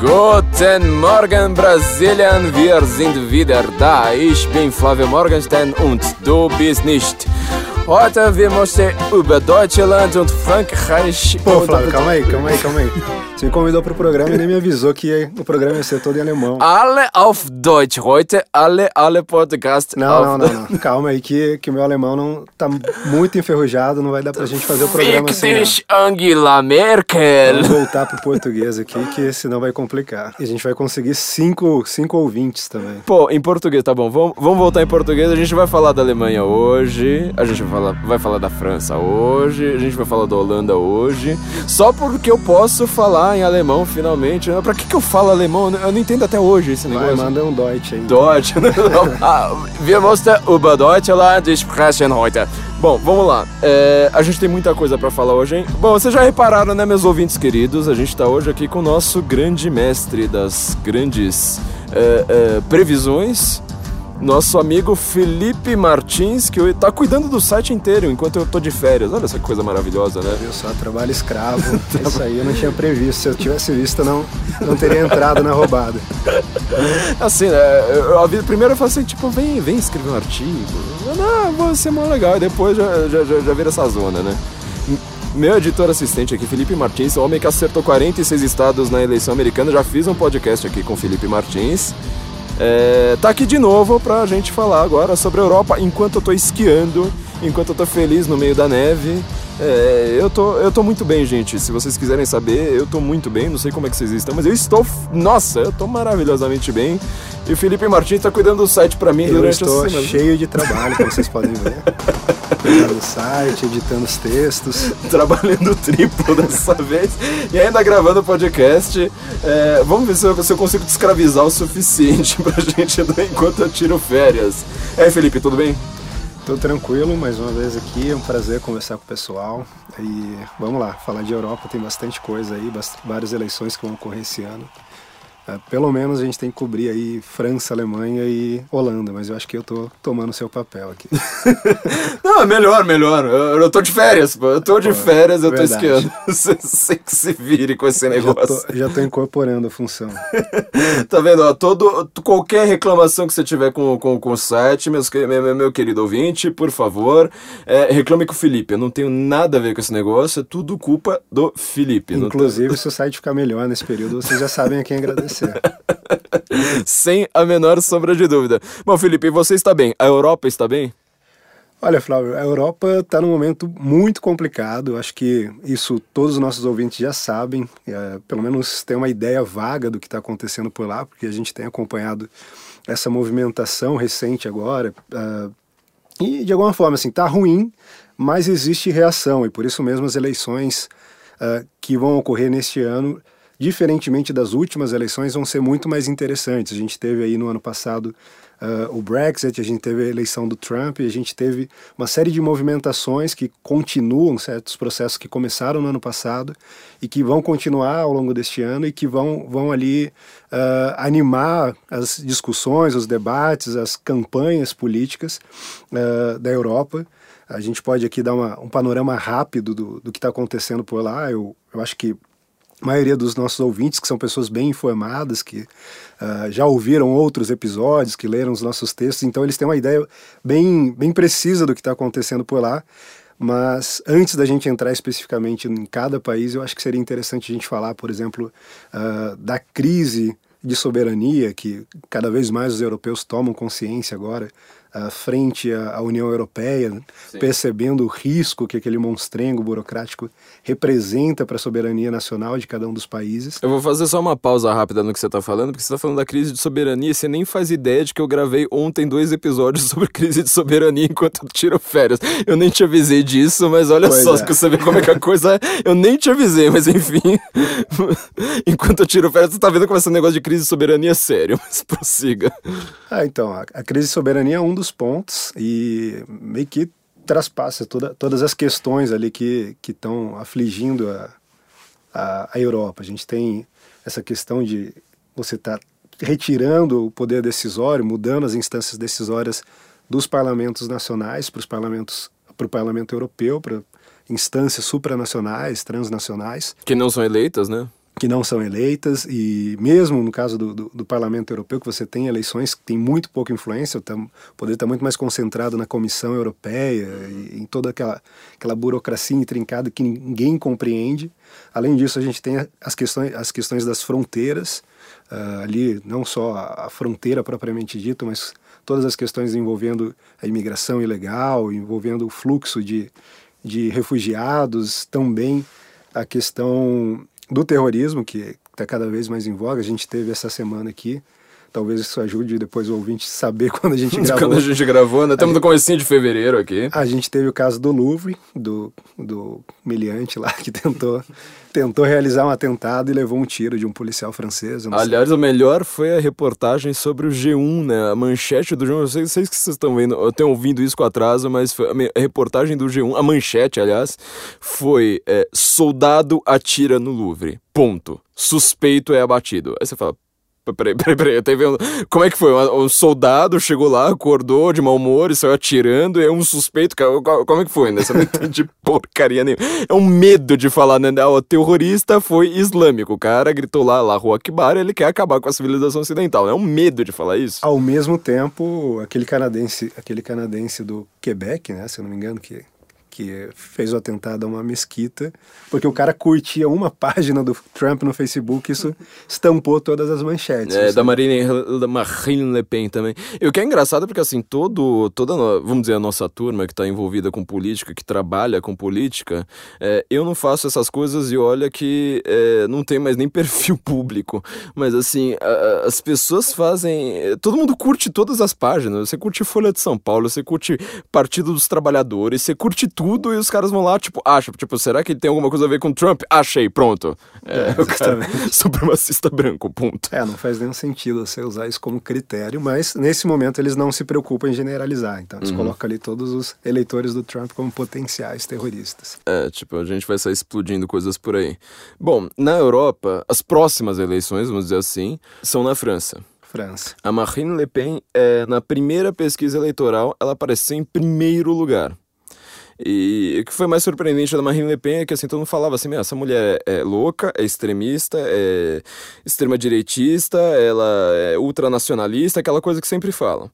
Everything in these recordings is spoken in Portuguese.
Guten Morgen, Brasilien, wir sind wieder da. Ich bin Flavio Morgenstern und du bist nicht. Heute wir möchten über Deutschland und Frankreich. Pô, Flávio, calma aí, calma aí, calma aí. Você me convidou pro programa e nem me avisou que o programa ia ser todo em alemão. Alle auf Deutsch. Heute alle, alle Podcasts Não, não, não, não. Calma aí que, que o meu alemão não tá muito enferrujado, não vai dar pra gente fazer o programa assim. dich, Angela Merkel. Vamos voltar pro português aqui, que senão vai complicar. E a gente vai conseguir cinco, cinco ouvintes também. Pô, em português, tá bom. Vamos, vamos voltar em português. A gente vai falar da Alemanha hoje. A gente vai falar, vai falar da França hoje. A gente vai falar da Holanda hoje. Só porque eu posso falar em alemão finalmente. Pra que, que eu falo alemão? Eu não entendo até hoje esse Vai, negócio. manda um Deutsch aí. Deutsch. Ah, Wir mussten über Deutschland sprechen heute. Bom, vamos lá. É, a gente tem muita coisa pra falar hoje, hein? Bom, vocês já repararam, né, meus ouvintes queridos? A gente tá hoje aqui com o nosso grande mestre das grandes é, é, previsões. Nosso amigo Felipe Martins, que tá cuidando do site inteiro enquanto eu tô de férias. Olha essa coisa maravilhosa, né? Viu só, trabalho escravo. Isso aí eu não tinha previsto. Se eu tivesse visto, não, não teria entrado na roubada. Assim, né? Eu, primeiro eu falo assim, tipo, vem, vem escrever um artigo. Não, vai ser mó legal. E depois já, já, já, já vira essa zona, né? Meu editor assistente aqui, Felipe Martins, o homem que acertou 46 estados na eleição americana. Já fiz um podcast aqui com o Felipe Martins. É, tá aqui de novo pra gente falar agora sobre a Europa enquanto eu tô esquiando, enquanto eu tô feliz no meio da neve. É, eu, tô, eu tô muito bem, gente. Se vocês quiserem saber, eu tô muito bem. Não sei como é que vocês estão, mas eu estou. Nossa, eu tô maravilhosamente bem. E o Felipe Martins tá cuidando do site pra mim Eu durante estou essa semana. cheio de trabalho, como vocês podem ver. Cuidando do site, editando os textos. trabalhando triplo dessa vez e ainda gravando podcast. É, vamos ver se eu, se eu consigo te escravizar o suficiente pra gente enquanto eu tiro férias. Aí, Felipe, tudo bem? Tô tranquilo, mais uma vez aqui, é um prazer conversar com o pessoal. E vamos lá, falar de Europa, tem bastante coisa aí, várias eleições que vão ocorrer esse ano. É, pelo menos a gente tem que cobrir aí França, Alemanha e Holanda, mas eu acho que eu tô tomando o seu papel aqui. Não, é melhor, melhor. Eu, eu tô de férias, pô. Eu tô de férias, eu tô verdade. esquiando. Você você que se vire com esse Já negócio. tô, já tô incorporando a função. Tá vendo? Ó, todo, qualquer reclamação que você tiver com, com, com o site, meus, meu, meu- querido ouvinte, por favor, é, reclame com o Felipe. Eu não tenho nada a ver com esse negócio, é tudo culpa do Felipe. Não Inclusive, se o site ficar melhor nesse período, vocês já sabem a quem agradecer. Sem a menor sombra de dúvida. Bom, Felipe, você está bem? A Europa está bem? Olha, Flávio, a Europa está num momento muito complicado. Acho que isso todos os nossos ouvintes já sabem. É, pelo menos tem uma ideia vaga do que está acontecendo por lá, porque a gente tem acompanhado essa movimentação recente agora. ah, e de alguma forma, assim, está ruim, mas existe reação. E por isso mesmo as eleições ah, que vão ocorrer neste ano, diferentemente das últimas eleições, vão ser muito mais interessantes. A gente teve aí no ano passado ah, o Brexit, a gente teve a eleição do Trump, a gente teve uma série de movimentações que continuam certos processos que começaram no ano passado e que vão continuar ao longo deste ano e que vão, vão ali ah, animar as discussões, os debates, as campanhas políticas ah, da Europa. A gente pode aqui dar uma, um panorama rápido do, do que está acontecendo por lá. Eu, eu acho que a maioria dos nossos ouvintes, que são pessoas bem informadas, que ah, já ouviram outros episódios, que leram os nossos textos, então eles têm uma ideia bem, bem precisa do que está acontecendo por lá. Mas antes da gente entrar especificamente em cada país, eu acho que seria interessante a gente falar, por exemplo, ah, da crise de soberania que cada vez mais os europeus tomam consciência agora frente à, União Europeia, percebendo o risco que aquele monstrengo burocrático representa para a soberania nacional de cada um dos países. Eu vou fazer só uma pausa rápida no que você tá falando, porque você tá falando da crise de soberania e você nem faz ideia de que eu gravei ontem dois episódios sobre crise de soberania enquanto eu tiro férias. Eu nem te avisei disso, mas olha Pois só, é. que você vê como é que a coisa é. Eu nem te avisei, mas enfim. enquanto eu tiro férias, você tá vendo como esse negócio de crise de soberania é sério, mas prossiga. Ah, então, a, a crise de soberania é um dos pontos e meio que traspassa toda, todas as questões ali que estão afligindo a, a, a Europa. A gente tem essa questão de você estar retirando o poder decisório, mudando as instâncias decisórias dos parlamentos nacionais para os parlamentos para o parlamento europeu, para instâncias supranacionais, transnacionais. Que não são eleitas, né? Que não são eleitas e mesmo no caso do, do, do, Parlamento Europeu que você tem eleições que tem muito pouca influência o poder está muito mais concentrado na Comissão Europeia e em toda aquela aquela burocracia intrincada que ninguém compreende. Além disso a gente tem as questões as questões das fronteiras uh, ali não só a, a fronteira propriamente dita mas todas as questões envolvendo a imigração ilegal envolvendo o fluxo de de refugiados também a questão do terrorismo, que está cada vez mais em voga. A gente teve essa semana aqui. Talvez isso ajude depois o ouvinte saber quando a gente gravou. quando a gente gravou, né? Estamos no comecinho de fevereiro aqui. A gente teve o caso do Louvre, do, do miliante lá, que tentou tentou realizar um atentado e levou um tiro de um policial francês. Aliás, sei. o melhor foi a reportagem sobre o G1, né? A manchete do G1. Eu sei, sei que vocês estão vendo, eu tenho ouvido isso com atraso, mas a reportagem do G1, a manchete, aliás, foi é, soldado atira no Louvre. Ponto. Suspeito é abatido. Aí você fala, Peraí, peraí, peraí, eu vendo. Como é que foi? Um soldado chegou lá, acordou de mau humor e saiu atirando, e é um suspeito. Como é que foi, né? Você não entende porcaria nenhuma. É um medo de falar, né? O terrorista foi islâmico. O cara gritou lá, lá, Rua Akbar, ele quer acabar com a civilização ocidental. É um medo de falar isso. Ao mesmo tempo, aquele canadense, aquele canadense do Quebec, né? Se eu não me engano, que que fez o atentado a uma mesquita, porque o cara curtia uma página do Trump no Facebook, isso estampou todas as manchetes. É, da Marine, da Marine Le Pen também. E o que é engraçado é porque, assim, todo, toda, vamos dizer, a nossa turma que está envolvida com política, que trabalha com política, é, eu não faço essas coisas e olha que é, não tem mais nem perfil público, mas, assim, a, as pessoas fazem... Todo mundo curte todas as páginas, você curte Folha de São Paulo, você curte Partido dos Trabalhadores, você curte tudo e os caras vão lá, tipo, acham, tipo, será que ele tem alguma coisa a ver com Trump? Achei, pronto. É, é supremacista branco, ponto. É, não faz nenhum sentido você usar isso como critério, mas nesse momento eles não se preocupam em generalizar. Então eles uhum. colocam ali todos os eleitores do Trump como potenciais terroristas. É, tipo, a gente vai sair explodindo coisas por aí. Bom, na Europa, as próximas eleições, vamos dizer assim, são na França. França. A Marine Le Pen, é, na primeira pesquisa eleitoral, ela apareceu em primeiro lugar. E o que foi mais surpreendente da Marine Le Pen é que assim, todo mundo falava assim, essa mulher é louca, é extremista, é extrema-direitista, ela é ultranacionalista, aquela coisa que sempre falam.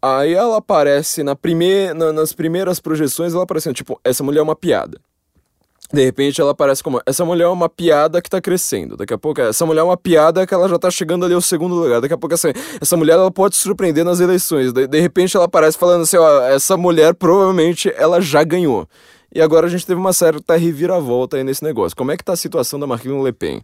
Aí ela aparece na primeir, na, nas primeiras projeções, ela aparece tipo, essa mulher é uma piada. De repente ela aparece como essa mulher é uma piada que tá crescendo. Daqui a pouco essa mulher é uma piada que ela já tá chegando ali ao segundo lugar. Daqui a pouco essa, essa mulher ela pode surpreender nas eleições. De, de repente ela aparece falando assim, ó, essa mulher provavelmente ela já ganhou. E agora a gente teve uma certa reviravolta aí nesse negócio. Como é que tá a situação da Marine Le Pen?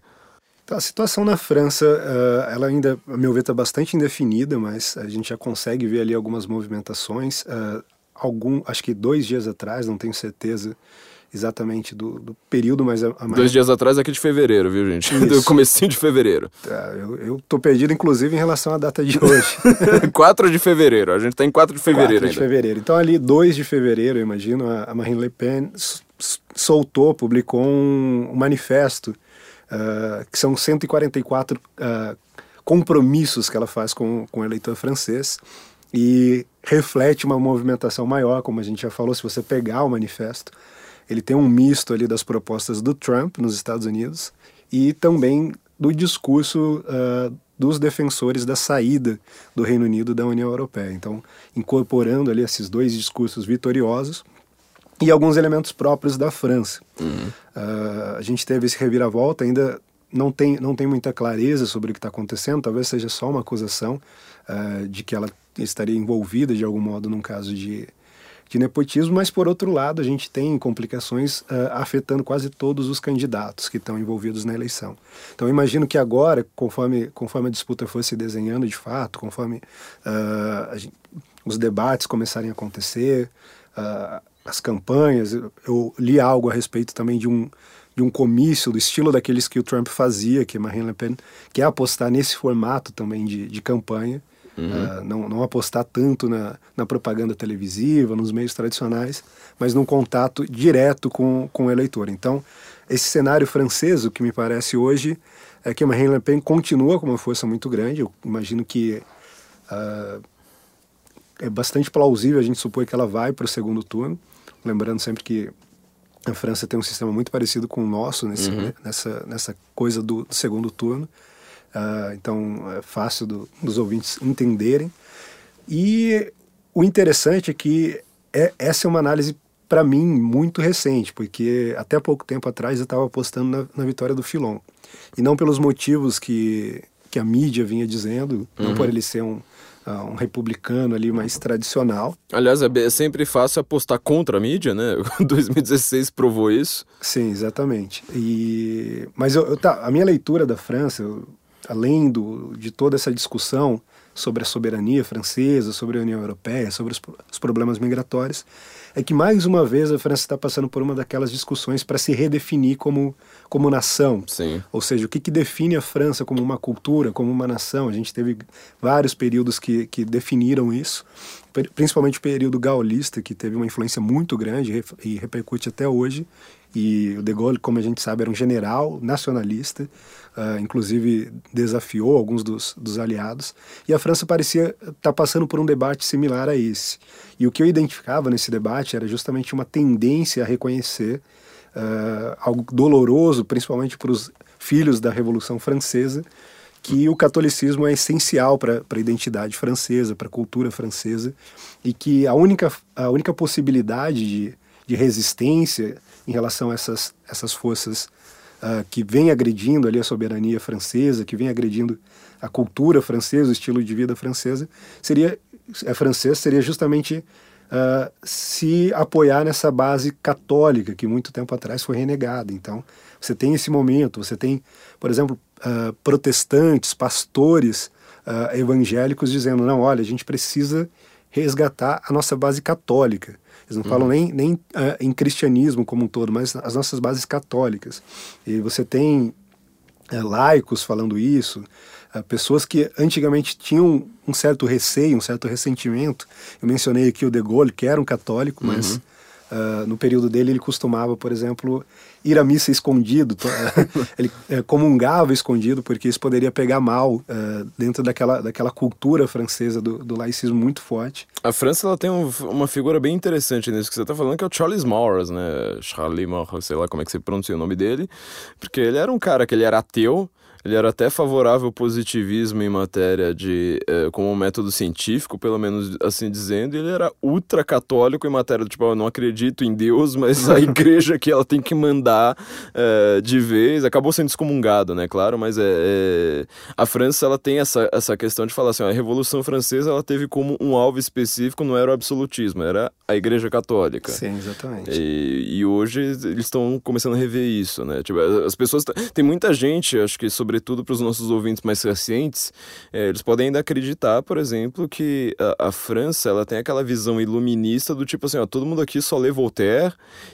Tá, a situação na França, uh, ela ainda, a meu ver, está bastante indefinida, mas a gente já consegue ver ali algumas movimentações. Uh, algum, acho que dois dias atrás, não tenho certeza, exatamente do, do período, mas a, a mais... Dois dias atrás aqui de fevereiro, viu, gente? Isso. Do comecinho de fevereiro. Tá, eu, eu tô perdido, inclusive, em relação à data de hoje. 4 de fevereiro, a gente tá em 4 de fevereiro 4 de fevereiro. Então, ali, 2 de fevereiro, eu imagino, a, a Marine Le Pen soltou, publicou um, um manifesto, uh, que são 144 uh, compromissos que ela faz com, com o eleitor francês, e reflete uma movimentação maior, como a gente já falou, se você pegar o manifesto, ele tem um misto ali das propostas do Trump nos Estados Unidos e também do discurso uh, dos defensores da saída do Reino Unido da União Europeia. Então, incorporando ali esses dois discursos vitoriosos e alguns elementos próprios da França. Uhum. Uh, a gente teve esse reviravolta, ainda não tem, não tem muita clareza sobre o que está acontecendo, talvez seja só uma acusação uh, de que ela estaria envolvida de algum modo num caso de de nepotismo, mas por outro lado a gente tem complicações uh, afetando quase todos os candidatos que estão envolvidos na eleição. Então imagino que agora, conforme, conforme a disputa for se desenhando de fato, conforme uh, gente, os debates começarem a acontecer, uh, as campanhas, eu, eu li algo a respeito também de um de um comício do estilo daqueles que o Trump fazia, que Marine Le Pen quer apostar nesse formato também de, de campanha, Uhum. Uh, não, não apostar tanto na, na propaganda televisiva, nos meios tradicionais, mas num contato direto com, com o eleitor. Então, esse cenário francês, o que me parece hoje, é que Marine Le Pen continua com uma força muito grande. Eu imagino que uh, é bastante plausível a gente supor que ela vai para o segundo turno. Lembrando sempre que A França tem um sistema muito parecido com o nosso nesse, uhum. nessa, nessa coisa do, do segundo turno. Uh, então é fácil do, dos ouvintes entenderem. E o interessante é que é, essa é uma análise, para mim, muito recente, porque até pouco tempo atrás eu estava apostando na, na, vitória do Filon. E não pelos motivos que, que a mídia vinha dizendo, uhum. não por ele ser um, uh, um republicano ali mais tradicional. Aliás, é sempre fácil apostar contra a mídia, né? 2016 provou isso. Sim, exatamente. E mas eu, eu tá, a minha leitura da França, eu, além do, de toda essa discussão sobre a soberania francesa, sobre a União Europeia, sobre os, os problemas migratórios, é que mais uma vez a França está passando por uma daquelas discussões para se redefinir como, como nação. Sim. Ou seja, o que, que define a França como uma cultura, como uma nação. A gente teve vários períodos que, que definiram isso, principalmente o período gaulista, que teve uma influência muito grande e repercute até hoje. E o De Gaulle, como a gente sabe, era um general nacionalista, uh, inclusive desafiou alguns dos, dos aliados. E a França parecia estar tá passando por um debate similar a esse. E o que eu identificava nesse debate era justamente uma tendência a reconhecer uh, algo doloroso, principalmente para os filhos da Revolução Francesa, que o catolicismo é essencial para a identidade francesa, para a cultura francesa, e que a única, a única possibilidade de, de resistência em relação a essas, essas forças uh, que vêm agredindo ali a soberania francesa, que vêm agredindo a cultura francesa, o estilo de vida francesa, seria é francês seria justamente uh, se apoiar nessa base católica que muito tempo atrás foi renegada. Então, você tem esse momento, você tem, por exemplo, uh, protestantes, pastores uh, evangélicos dizendo: não, olha, a gente precisa resgatar a nossa base católica. Eles não uhum. falam nem, nem uh, em cristianismo como um todo, mas as nossas bases católicas. E você tem uh, laicos falando isso, uh, pessoas que antigamente tinham um certo receio, um certo ressentimento. Eu mencionei aqui o De Gaulle, que era um católico, mas uhum. Uh, no período dele, ele costumava, por exemplo, ir à missa escondido. ele uh, comungava escondido, porque isso poderia pegar mal uh, dentro daquela, daquela cultura francesa do, do laicismo muito forte. A França ela tem um, uma figura bem interessante nisso que você está falando, que é o Charles Maurras, né? Charlie Maurras, sei lá como é que você pronuncia o nome dele, porque ele era um cara que ele era ateu, ele era até favorável ao positivismo em matéria de. Eh, como um método científico, pelo menos assim dizendo, ele era ultra católico em matéria do tipo, eu não acredito em Deus, mas a igreja que ela tem que mandar eh, de vez. Acabou sendo excomungado, né? Claro, mas é, é, a França ela tem essa, essa questão de falar assim: ó, a Revolução Francesa ela teve como um alvo específico, não era o absolutismo, era a Igreja Católica. Sim, exatamente. E, e hoje eles estão começando a rever isso, né? Tipo, as pessoas. Tem muita gente, acho que sobre sobretudo para os nossos ouvintes mais recentes, é, eles podem ainda acreditar, por exemplo, que a, a, França ela tem aquela visão iluminista do tipo assim, ó, todo mundo aqui só lê Voltaire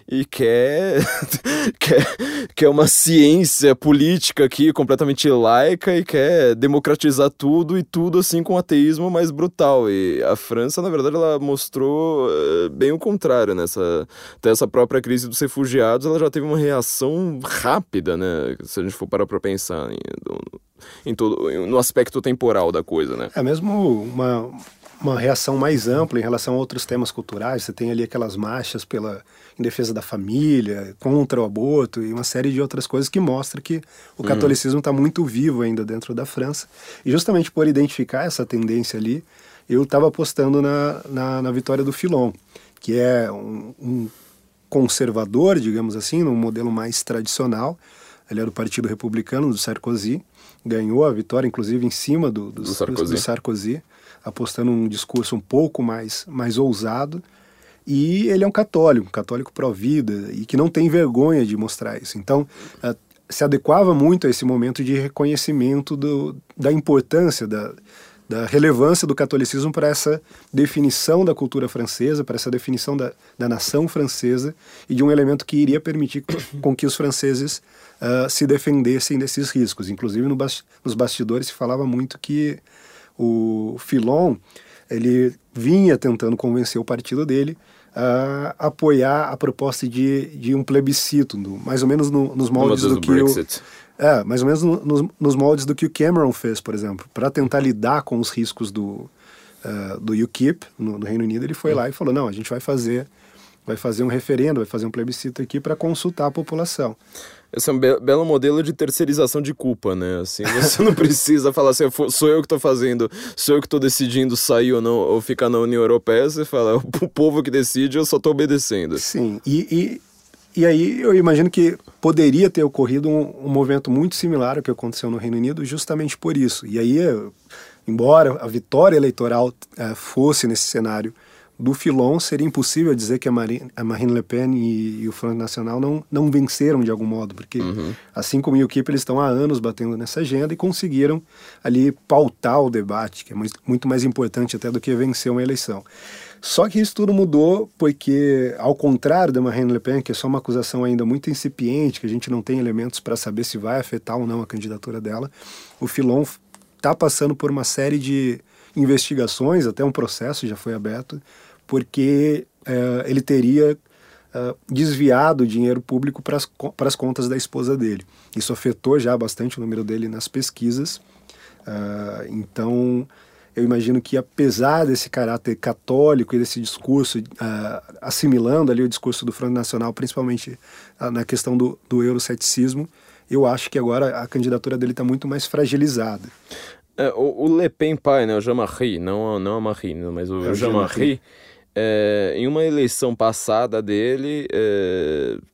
e quer, quer, quer uma ciência política aqui completamente laica e quer democratizar tudo e tudo assim com ateísmo mais brutal. E a França, na verdade, ela mostrou uh, bem o contrário nessa até essa própria crise dos refugiados, ela já teve uma reação rápida, né? Se a gente for parar para pensar em todo, no aspecto temporal da coisa, né? É mesmo uma, uma reação mais ampla em relação a outros temas culturais. Você tem ali aquelas marchas pela em defesa da família, contra o aborto e uma série de outras coisas que mostra que o uhum. catolicismo está muito vivo ainda dentro da França. E justamente por identificar essa tendência ali, eu estava apostando na, na, na, vitória do Filon, que é um, um conservador, digamos assim, num modelo mais tradicional, ele era do Partido Republicano, do Sarkozy, ganhou a vitória, inclusive, em cima do, do, do, Sarkozy. do Sarkozy. apostando um discurso um pouco mais, mais ousado. E ele é um católico, um católico pró-vida, e que não tem vergonha de mostrar isso. Então, uh, se adequava muito a esse momento de reconhecimento do, da importância, da, da relevância do catolicismo para essa definição da cultura francesa, para essa definição da, da nação francesa e de um elemento que iria permitir com que os franceses uh, se defendessem desses riscos. Inclusive no bas nos bastidores se falava muito que o Filon ele vinha tentando convencer o partido dele a apoiar a proposta de, de um plebiscito, mais ou menos no, nos moldes do, do que Brexit. o é, mais ou menos no, nos, nos moldes do que o Cameron fez, por exemplo, para tentar lidar com os riscos do, uh, do UKIP no, no, Reino Unido, ele foi lá e falou: não, a gente vai fazer vai fazer um referendo, vai fazer um plebiscito aqui para consultar a população. Esse é um be belo modelo de terceirização de culpa, né? Assim, você não precisa falar assim, sou eu que estou fazendo, sou eu que estou decidindo sair ou não, ou ficar na União Europeia. Você fala, o povo que decide, eu só estou obedecendo. Sim, e, e, e, aí eu imagino que poderia ter ocorrido um, um movimento muito similar ao que aconteceu no Reino Unido, justamente por isso. E aí, embora a vitória eleitoral uh, fosse nesse cenário do Filon, seria impossível dizer que a Marine, a Marine Le Pen e, e, o Front Nacional não, não venceram de algum modo, porque uhum. assim como o UKIP, eles estão há anos batendo nessa agenda e conseguiram ali pautar o debate, que é muito mais importante até do que vencer uma eleição. Só que isso tudo mudou porque, ao contrário da Marine Le Pen, que é só uma acusação ainda muito incipiente, que a gente não tem elementos para saber se vai afetar ou não a candidatura dela, o Filon está passando por uma série de investigações, até um processo já foi aberto, porque é, ele teria é, desviado dinheiro público para as contas da esposa dele. Isso afetou já bastante o número dele nas pesquisas. Uh, então, eu imagino que apesar desse caráter católico e desse discurso, uh, assimilando ali o discurso do Front Nacional, principalmente uh, na questão do, do euroceticismo, eu acho que agora a candidatura dele está muito mais fragilizada. É, o, o, Le Pen pai, né, o Jean-Marie, não, não a Marine, mas o, é Jean-Marie, é, em uma eleição passada dele,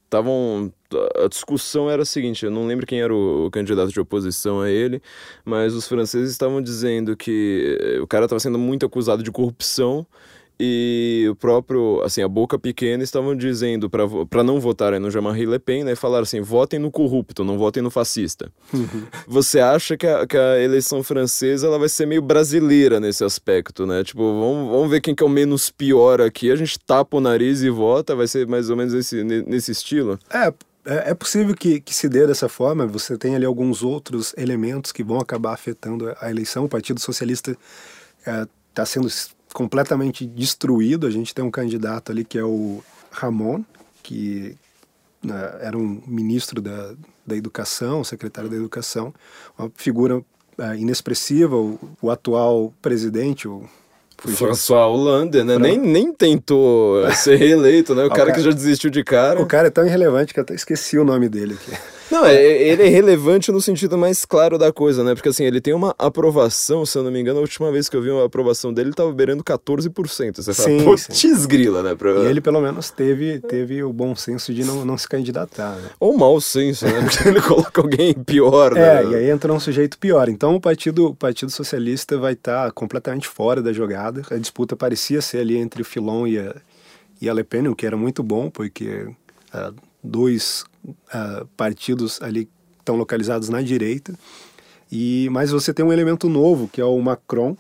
estavam é, a discussão era a seguinte, eu não lembro quem era o, o, candidato de oposição a ele, mas os franceses estavam dizendo que o cara estava sendo muito acusado de corrupção e o próprio, assim, a boca pequena estavam dizendo para não votarem no Jean-Marie Le Pen, né, falaram assim, votem no corrupto, não votem no fascista. Uhum. Você acha que a, que a eleição francesa ela vai ser meio brasileira nesse aspecto, né? Tipo, vamos, vamos ver quem que é o menos pior aqui, a gente tapa o nariz e vota, vai ser mais ou menos esse, nesse estilo? É, é, é possível que, que se dê dessa forma. Você tem ali alguns outros elementos que vão acabar afetando a eleição. O Partido Socialista está é, sendo completamente destruído. A gente tem um candidato ali que é o Ramon, que né, era um ministro da, da Educação, secretário da Educação, uma figura é, inexpressiva. O, o, atual presidente, o François Hollande, né? Nem, nem tentou ser reeleito, né? O, o cara, cara, que já desistiu de cara. O cara é tão irrelevante que eu até esqueci o nome dele aqui. Não, é, ele é relevante no sentido mais claro da coisa, né? Porque assim, ele tem uma aprovação, se eu não me engano, a última vez que eu vi uma aprovação dele, ele tava beirando 14%. Você fala, sim, putz grila, né? Pra... E ele pelo menos teve, teve o bom senso de não, não se candidatar, né? Ou mau senso, né? Porque ele coloca alguém pior, né? É, e aí entra um sujeito pior. Então o Partido, o partido Socialista vai estar tá completamente fora da jogada. A disputa parecia ser ali entre o Filon e a, e a Le Pen, o que era muito bom, porque... Uh, dois uh, partidos ali estão localizados na direita. E mas você tem um elemento novo que é o Macron,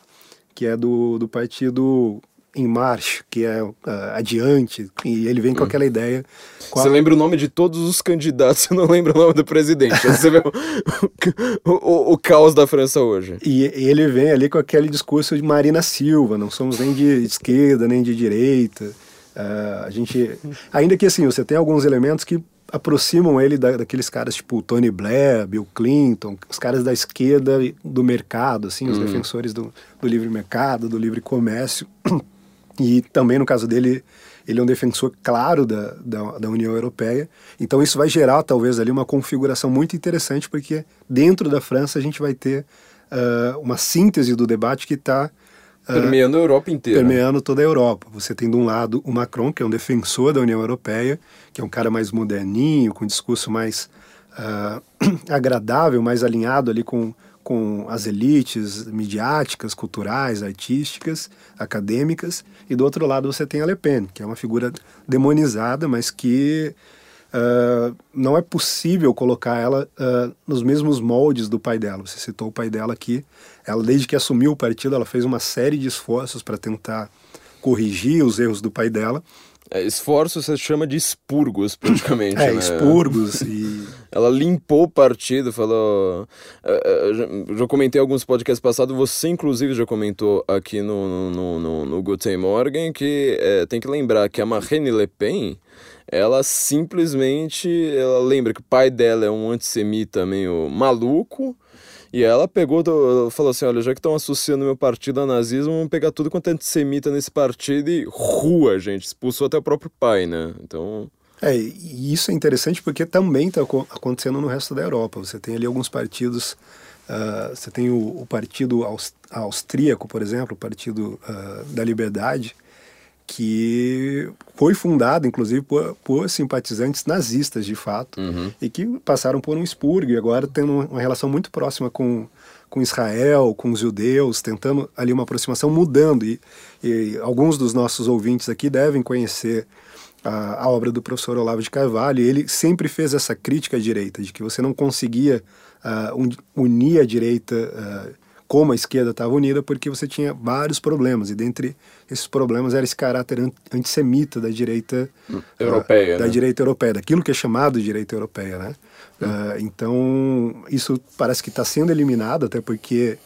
que é do, do partido em marcha, que é uh, adiante, e ele vem com hum. aquela ideia. Você lembra o nome de todos os candidatos, você não lembra o nome do presidente. Você vê o, o, o, o, caos da França hoje. E, e, ele vem ali com aquele discurso de Marina Silva, não somos nem de esquerda, nem de direita. Uh, a gente, ainda que assim, você tem alguns elementos que aproximam ele da, daqueles caras tipo Tony Blair, Bill Clinton, os caras da esquerda do mercado, assim, os uhum. defensores do, do livre mercado, do livre comércio. E também no caso dele, ele é um defensor claro da, da, da, União Europeia. Então isso vai gerar talvez ali uma configuração muito interessante, porque dentro da França a gente vai ter uh, uma síntese do debate que está Permeando a Europa inteira. Permeando toda a Europa. Você tem de um lado o Macron, que é um defensor da União Europeia, que é um cara mais moderninho, com um discurso mais uh, agradável, mais alinhado ali com, com as elites midiáticas, culturais, artísticas, acadêmicas. E do outro lado você tem a Le Pen, que é uma figura demonizada, mas que Uh, não é possível colocar ela uh, nos mesmos moldes do pai dela. Você citou o pai dela aqui. Ela, desde que assumiu o partido, ela fez uma série de esforços para tentar corrigir os erros do pai dela. É, esforço você chama de expurgos, praticamente. é, né? expurgos e... Ela limpou o partido, falou... Eu já, já comentei alguns podcasts passados, você inclusive já comentou aqui no, no, no, no Guten Morgen que é, tem que lembrar que a Marine Le Pen ela simplesmente ela lembra que o pai dela é um antissemita meio maluco E ela pegou, falou assim: olha, já que estão associando meu partido ao nazismo, vamos pegar tudo quanto é antissemita nesse partido e rua, gente. Expulsou até o próprio pai, né? Então. É, e isso é interessante porque também está acontecendo no resto da Europa. Você tem ali alguns partidos. Uh, você tem o, o partido austríaco, por exemplo, o Partido uh, da Liberdade, que foi fundado, inclusive, por, por simpatizantes nazistas, de fato, uhum. e que passaram por um expurgo e agora tem uma relação muito próxima com, com Israel, com os judeus, tentando ali uma aproximação, mudando. E, e alguns dos nossos ouvintes aqui devem conhecer a, a, obra do professor Olavo de Carvalho, e ele sempre fez essa crítica à direita, de que você não conseguia uh, unir a direita uh, como a esquerda estava unida, porque você tinha vários problemas, e dentre esses problemas era esse caráter antissemita da direita hum, europeia, uh, da né? direita europeia, daquilo que é chamado de direita europeia, né? Hum. Uh, então isso parece que está sendo eliminado, até porque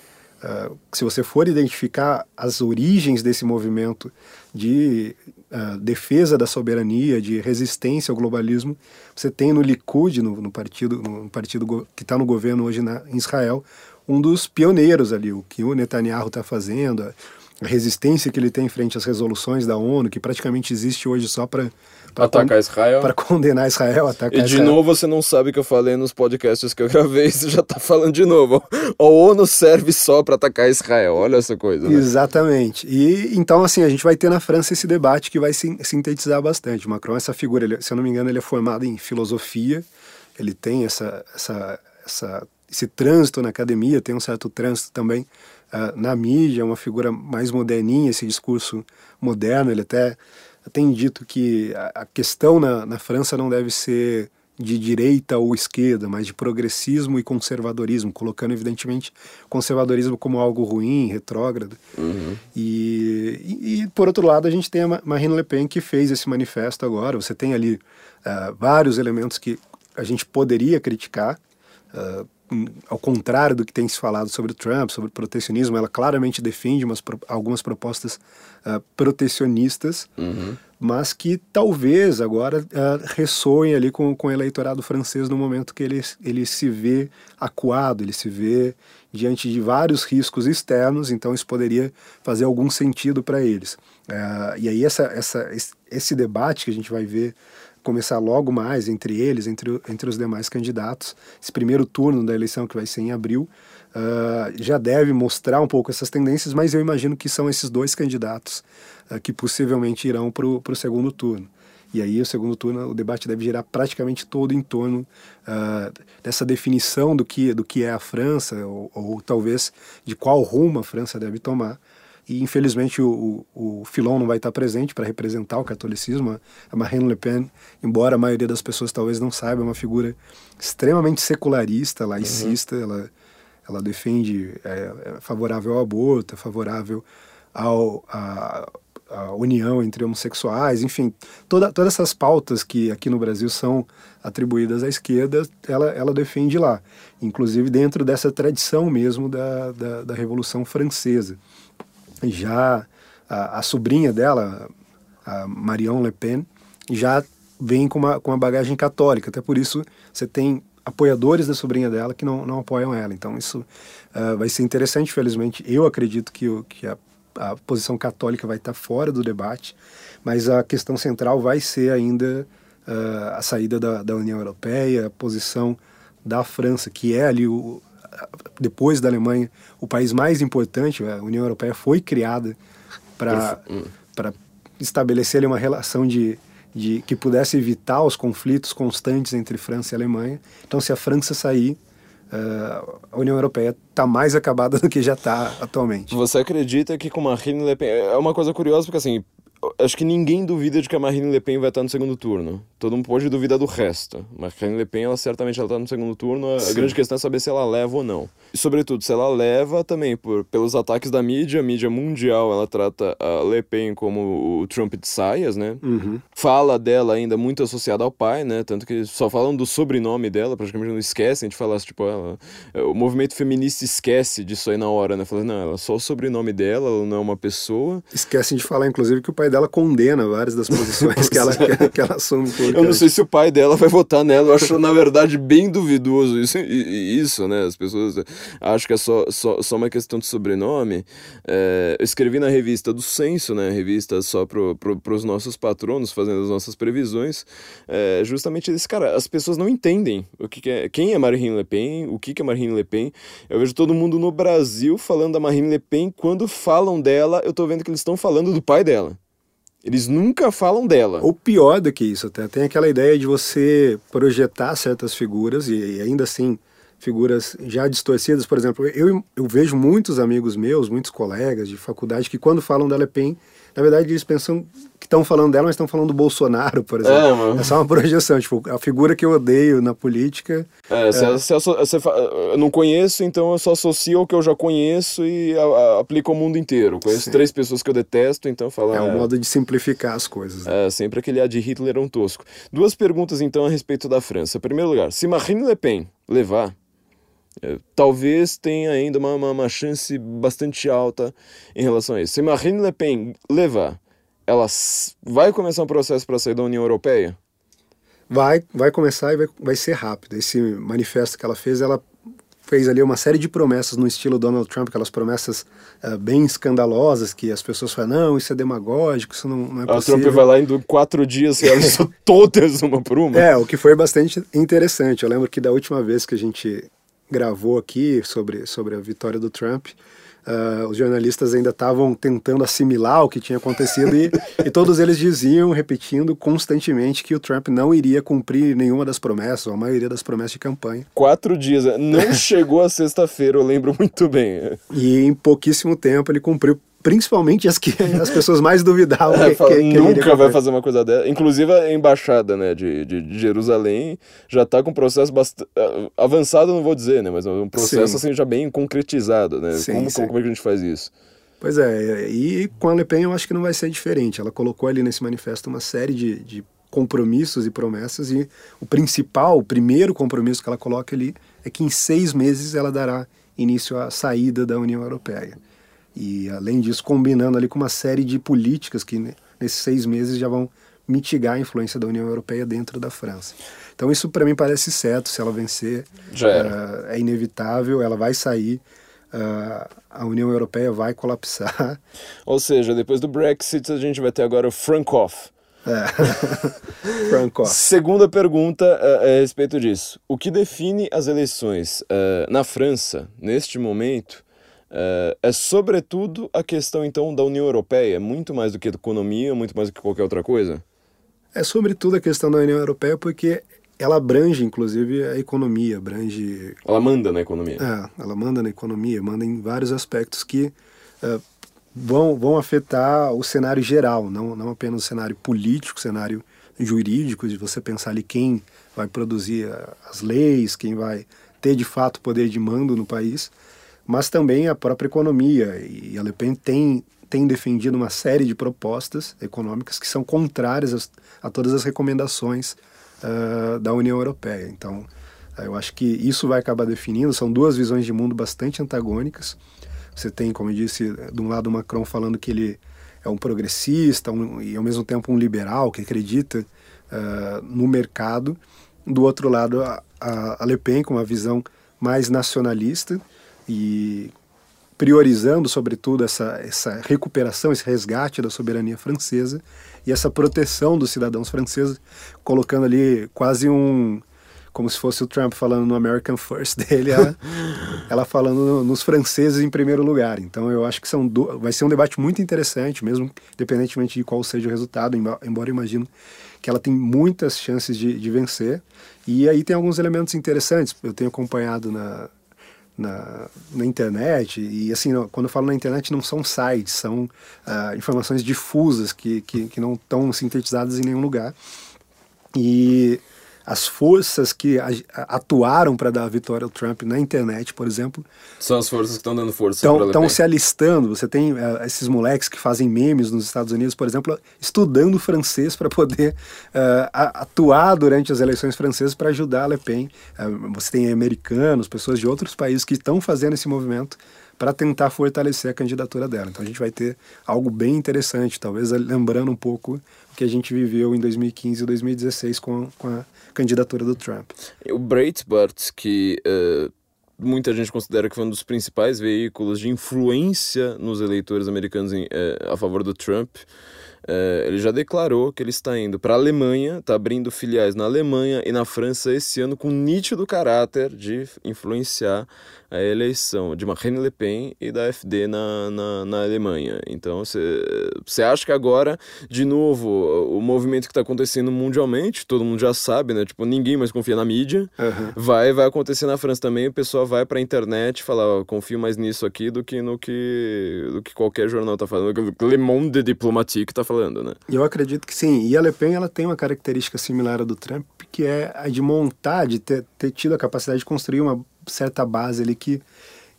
uh, se você for identificar as origens desse movimento de defesa da soberania, de resistência ao globalismo, você tem no Likud, no, no partido, no partido que está no governo hoje na, em Israel, um dos pioneiros ali, o que o Netanyahu está fazendo, a resistência que ele tem frente às resoluções da ONU, que praticamente existe hoje só para atacar Israel. Para condenar Israel, atacar E de Israel. novo você não sabe o que eu falei nos podcasts que eu gravei, você já está falando de novo. A ONU serve só para atacar Israel. Olha essa coisa. Né? Exatamente. E então assim, a gente vai ter na França esse debate que vai sintetizar bastante. Macron, essa figura, ele, se eu não me engano, ele é formado em filosofia. Ele tem essa essa essa esse trânsito na academia, tem um certo trânsito também uh, na mídia, é uma figura mais moderninha, esse discurso moderno. Ele até tem dito que a, a questão na, na França não deve ser de direita ou esquerda, mas de progressismo e conservadorismo, colocando evidentemente conservadorismo como algo ruim, retrógrado. Uhum. E, e, e, por outro lado, a gente tem a Marine Le Pen que fez esse manifesto agora. Você tem ali uh, vários elementos que a gente poderia criticar. Uh, ao contrário do que tem se falado sobre o Trump, sobre o protecionismo, ela claramente defende umas, algumas propostas uh, protecionistas, uhum. mas que talvez agora uh, ressoem ali com, com o eleitorado francês no momento que ele, ele se vê acuado, ele se vê diante de vários riscos externos, então isso poderia fazer algum sentido para eles. Uh, e aí essa, essa, esse debate que a gente vai ver começar logo mais entre eles, entre, entre os demais candidatos. Esse primeiro turno da eleição, que vai ser em abril, uh, já deve mostrar um pouco essas tendências, mas eu imagino que são esses dois candidatos uh, que possivelmente irão para o segundo turno. E aí, o segundo turno, o debate deve girar praticamente todo em torno uh, dessa definição do que, do que é a França, ou, ou talvez de qual rumo a França deve tomar. E infelizmente o, o, o Filon não vai estar presente para representar o catolicismo. A Marine Le Pen, embora a maioria das pessoas talvez não saiba, é uma figura extremamente secularista, laicista. Uhum. Ela, ela defende, é, é favorável ao aborto, é favorável ao, a, a união entre homossexuais, enfim, toda, todas essas pautas que aqui no Brasil são atribuídas à esquerda, ela, ela defende lá, inclusive dentro dessa tradição mesmo da, da, da Revolução Francesa. Já a, a sobrinha dela, a Marion Le Pen, já vem com uma, com uma bagagem católica. Até por isso você tem apoiadores da sobrinha dela que não, não apoiam ela. Então isso uh, vai ser interessante, felizmente. Eu acredito que, que a, a posição católica vai estar fora do debate, mas a questão central vai ser ainda uh, a saída da, da União Europeia, a posição da França, que é ali o, depois da Alemanha, o país mais importante, a União Europeia foi criada para hum. estabelecer uma relação de, de que pudesse evitar os conflitos constantes entre França e Alemanha. Então, se a França sair, uh, a União Europeia está mais acabada do que já está atualmente. Você acredita que com Marine Le Pen é uma coisa curiosa porque assim acho que ninguém duvida de que a Marine Le Pen vai estar no segundo turno. Todo mundo pode duvidar do resto. Marine Le Pen, ela certamente está no segundo turno. A grande questão é saber se ela leva ou não. E, sobretudo, se ela leva também por, pelos ataques da mídia, a mídia mundial, ela trata a Le Pen como o Trump de saias, né? Uhum. Fala dela ainda muito associada ao pai, né? Tanto que só falam do sobrenome dela, praticamente não esquecem de falar, tipo, ela, o movimento feminista esquece disso aí na hora, né? Falando, não, ela só o sobrenome dela, ela não é uma pessoa. Esquecem de falar, inclusive, que o pai dela condena várias das posições que, ela, que, que, ela assume. Eu não sei se o pai dela vai votar nela. Eu acho, na verdade, bem duvidoso isso, isso né? As pessoas acham que é só, só, só uma questão de sobrenome. É, eu escrevi na revista do Censo, né? Revista só para pro, os nossos patronos, fazendo as nossas previsões. É, justamente esse cara, as pessoas não entendem o que, que é, quem é Marine Le Pen, o que, que é Marine Le Pen. Eu vejo todo mundo no Brasil falando da Marine Le Pen. Quando falam dela, eu tô vendo que eles estão falando do pai dela. Eles nunca falam dela. Ou pior do que isso, até tem aquela ideia de você projetar certas figuras e, e ainda assim figuras já distorcidas. Por exemplo, eu, eu vejo muitos amigos meus, muitos colegas de faculdade que quando falam da Le Pen, na verdade eles pensam que estão falando dela, mas estão falando do Bolsonaro, por exemplo. É, é só uma projeção, tipo, a figura que eu odeio na política. É, é... Se, se, se, eu não conheço, então eu só associo ao que eu já conheço e a, a, aplico ao mundo inteiro. Conheço Sim. três pessoas que eu detesto, então falo. É um é, modo de simplificar as coisas. Né? É, sempre aquele A de Hitler é um tosco. Duas perguntas então a respeito da França. Em primeiro lugar, se Marine Le Pen levar é, talvez tenha ainda uma, uma, uma, chance bastante alta em relação a isso. Se Marine Le Pen levar, ela vai começar um processo para sair da União Europeia? Vai, vai começar e vai, vai ser rápido. Esse manifesto que ela fez, ela fez ali uma série de promessas no estilo Donald Trump, aquelas promessas uh, bem escandalosas que as pessoas falam, não, isso é demagógico, isso não, não é possível. O Trump vai lá em quatro dias e realizou todas uma por uma. É, o que foi bastante interessante. Eu lembro que da última vez que a gente gravou aqui sobre, sobre a vitória do Trump, Uh, os jornalistas ainda estavam tentando assimilar o que tinha acontecido e, e, todos eles diziam, repetindo constantemente, que o Trump não iria cumprir nenhuma das promessas, ou a maioria das promessas de campanha. Quatro dias, não chegou a sexta-feira, eu lembro muito bem. E em pouquíssimo tempo ele cumpriu principalmente as que as pessoas mais duvidavam é, que, fala, que, que nunca vai fazer uma coisa dessa. Inclusive a embaixada, né, de, de, de Jerusalém já está com um processo bastante avançado, não vou dizer, né, mas um processo sim. assim já bem concretizado, né? Sim, como, sim. como é que a gente faz isso? Pois é, e com a Le Pen eu acho que não vai ser diferente. Ela colocou ali nesse manifesto uma série de, de compromissos e promessas e o principal, o primeiro compromisso que ela coloca ali é que em seis meses ela dará início à saída da União Europeia. E além disso, combinando ali com uma série de políticas que nesses seis meses já vão mitigar a influência da União Europeia dentro da França. Então isso para mim parece certo, se ela vencer uh, é inevitável, ela vai sair, uh, a União Europeia vai colapsar. Ou seja, depois do Brexit a gente vai ter agora o Francoff. É. Francoff. Segunda pergunta uh, a respeito disso. O que define as eleições na França, neste momento, Uh, é sobretudo a questão então da União Europeia, muito mais do que economia, muito mais do que qualquer outra coisa? É sobretudo a questão da União Europeia porque ela abrange inclusive a economia, abrange... Ela manda na economia. É, ela manda na economia, manda em vários aspectos que uh, vão, vão afetar o cenário geral, não, não apenas o cenário político, o cenário jurídico, de você pensar ali quem vai produzir as leis, quem vai ter de fato poder de mando no país, mas também a própria economia. E a Le Pen tem, tem defendido uma série de propostas econômicas que são contrárias a, a todas as recomendações uh, da União Europeia. Então, eu acho que isso vai acabar definindo. São duas visões de mundo bastante antagônicas. Você tem, como eu disse, de um lado Macron falando que ele é um progressista um, e ao mesmo tempo um liberal que acredita uh, no mercado. Do outro lado, a, a Le Pen com uma visão mais nacionalista e priorizando, sobretudo, essa, essa recuperação, esse resgate da soberania francesa e essa proteção dos cidadãos franceses, colocando ali quase um. Como se fosse o Trump falando no American First dele, ela, ela falando no, nos franceses em primeiro lugar. Então eu acho que são do, vai ser um debate muito interessante, mesmo independentemente de qual seja o resultado, embora eu imagino que ela tem muitas chances de, de vencer. E aí tem alguns elementos interessantes. Eu tenho acompanhado na, na, na internet, e assim, quando eu falo na internet, não são sites, são uh, informações difusas que, que, que não estão sintetizadas em nenhum lugar. E as forças que atuaram para dar a vitória ao Trump na internet, por exemplo. São as forças que estão dando força. Estão se alistando. Você tem uh, esses moleques que fazem memes nos Estados Unidos, por exemplo, estudando francês para poder uh, atuar durante as eleições francesas para ajudar a Le Pen. Uh, você tem americanos, pessoas de outros países que estão fazendo esse movimento para tentar fortalecer a candidatura dela. Então a gente vai ter algo bem interessante, talvez lembrando um pouco o que a gente viveu em 2015 e 2016 com, com a candidatura do Trump. O Breitbart, que uh, muita gente considera que foi um dos principais veículos de influência nos eleitores americanos em, uh, a favor do Trump, é, ele já declarou que ele está indo para a Alemanha, está abrindo filiais na Alemanha e na França esse ano com nítido caráter de influenciar a eleição de Marine Le Pen e da AfD na, na, na Alemanha. Então, você acha que agora, de novo, o movimento que está acontecendo mundialmente, todo mundo já sabe, né? Tipo, ninguém mais confia na mídia, uhum. vai vai acontecer na França também, o pessoal vai para a internet falar, oh, confio mais nisso aqui do que no que, do que qualquer jornal está falando, do que Le Monde Diplomatique está falando, né? Eu acredito que sim. E a Le Pen, ela tem uma característica similar à do Trump, que é a de montar, de ter, ter tido a capacidade de construir uma certa base ali que,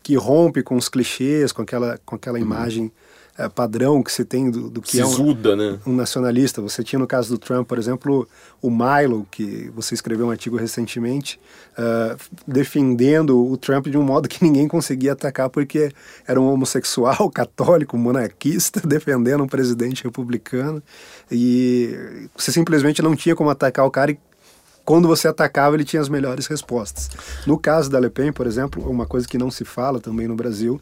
que rompe com os clichês, com aquela, com aquela uhum. imagem é, padrão que você tem do, do que Sisuda, é um, né? um, nacionalista. Você tinha no caso do Trump, por exemplo, o Milo, que você escreveu um artigo recentemente, uh, defendendo o Trump de um modo que ninguém conseguia atacar porque era um homossexual, católico, monarquista, defendendo um presidente republicano. E você simplesmente não tinha como atacar o cara e quando você atacava, ele tinha as melhores respostas. No caso da Le Pen, por exemplo, uma coisa que não se fala também no Brasil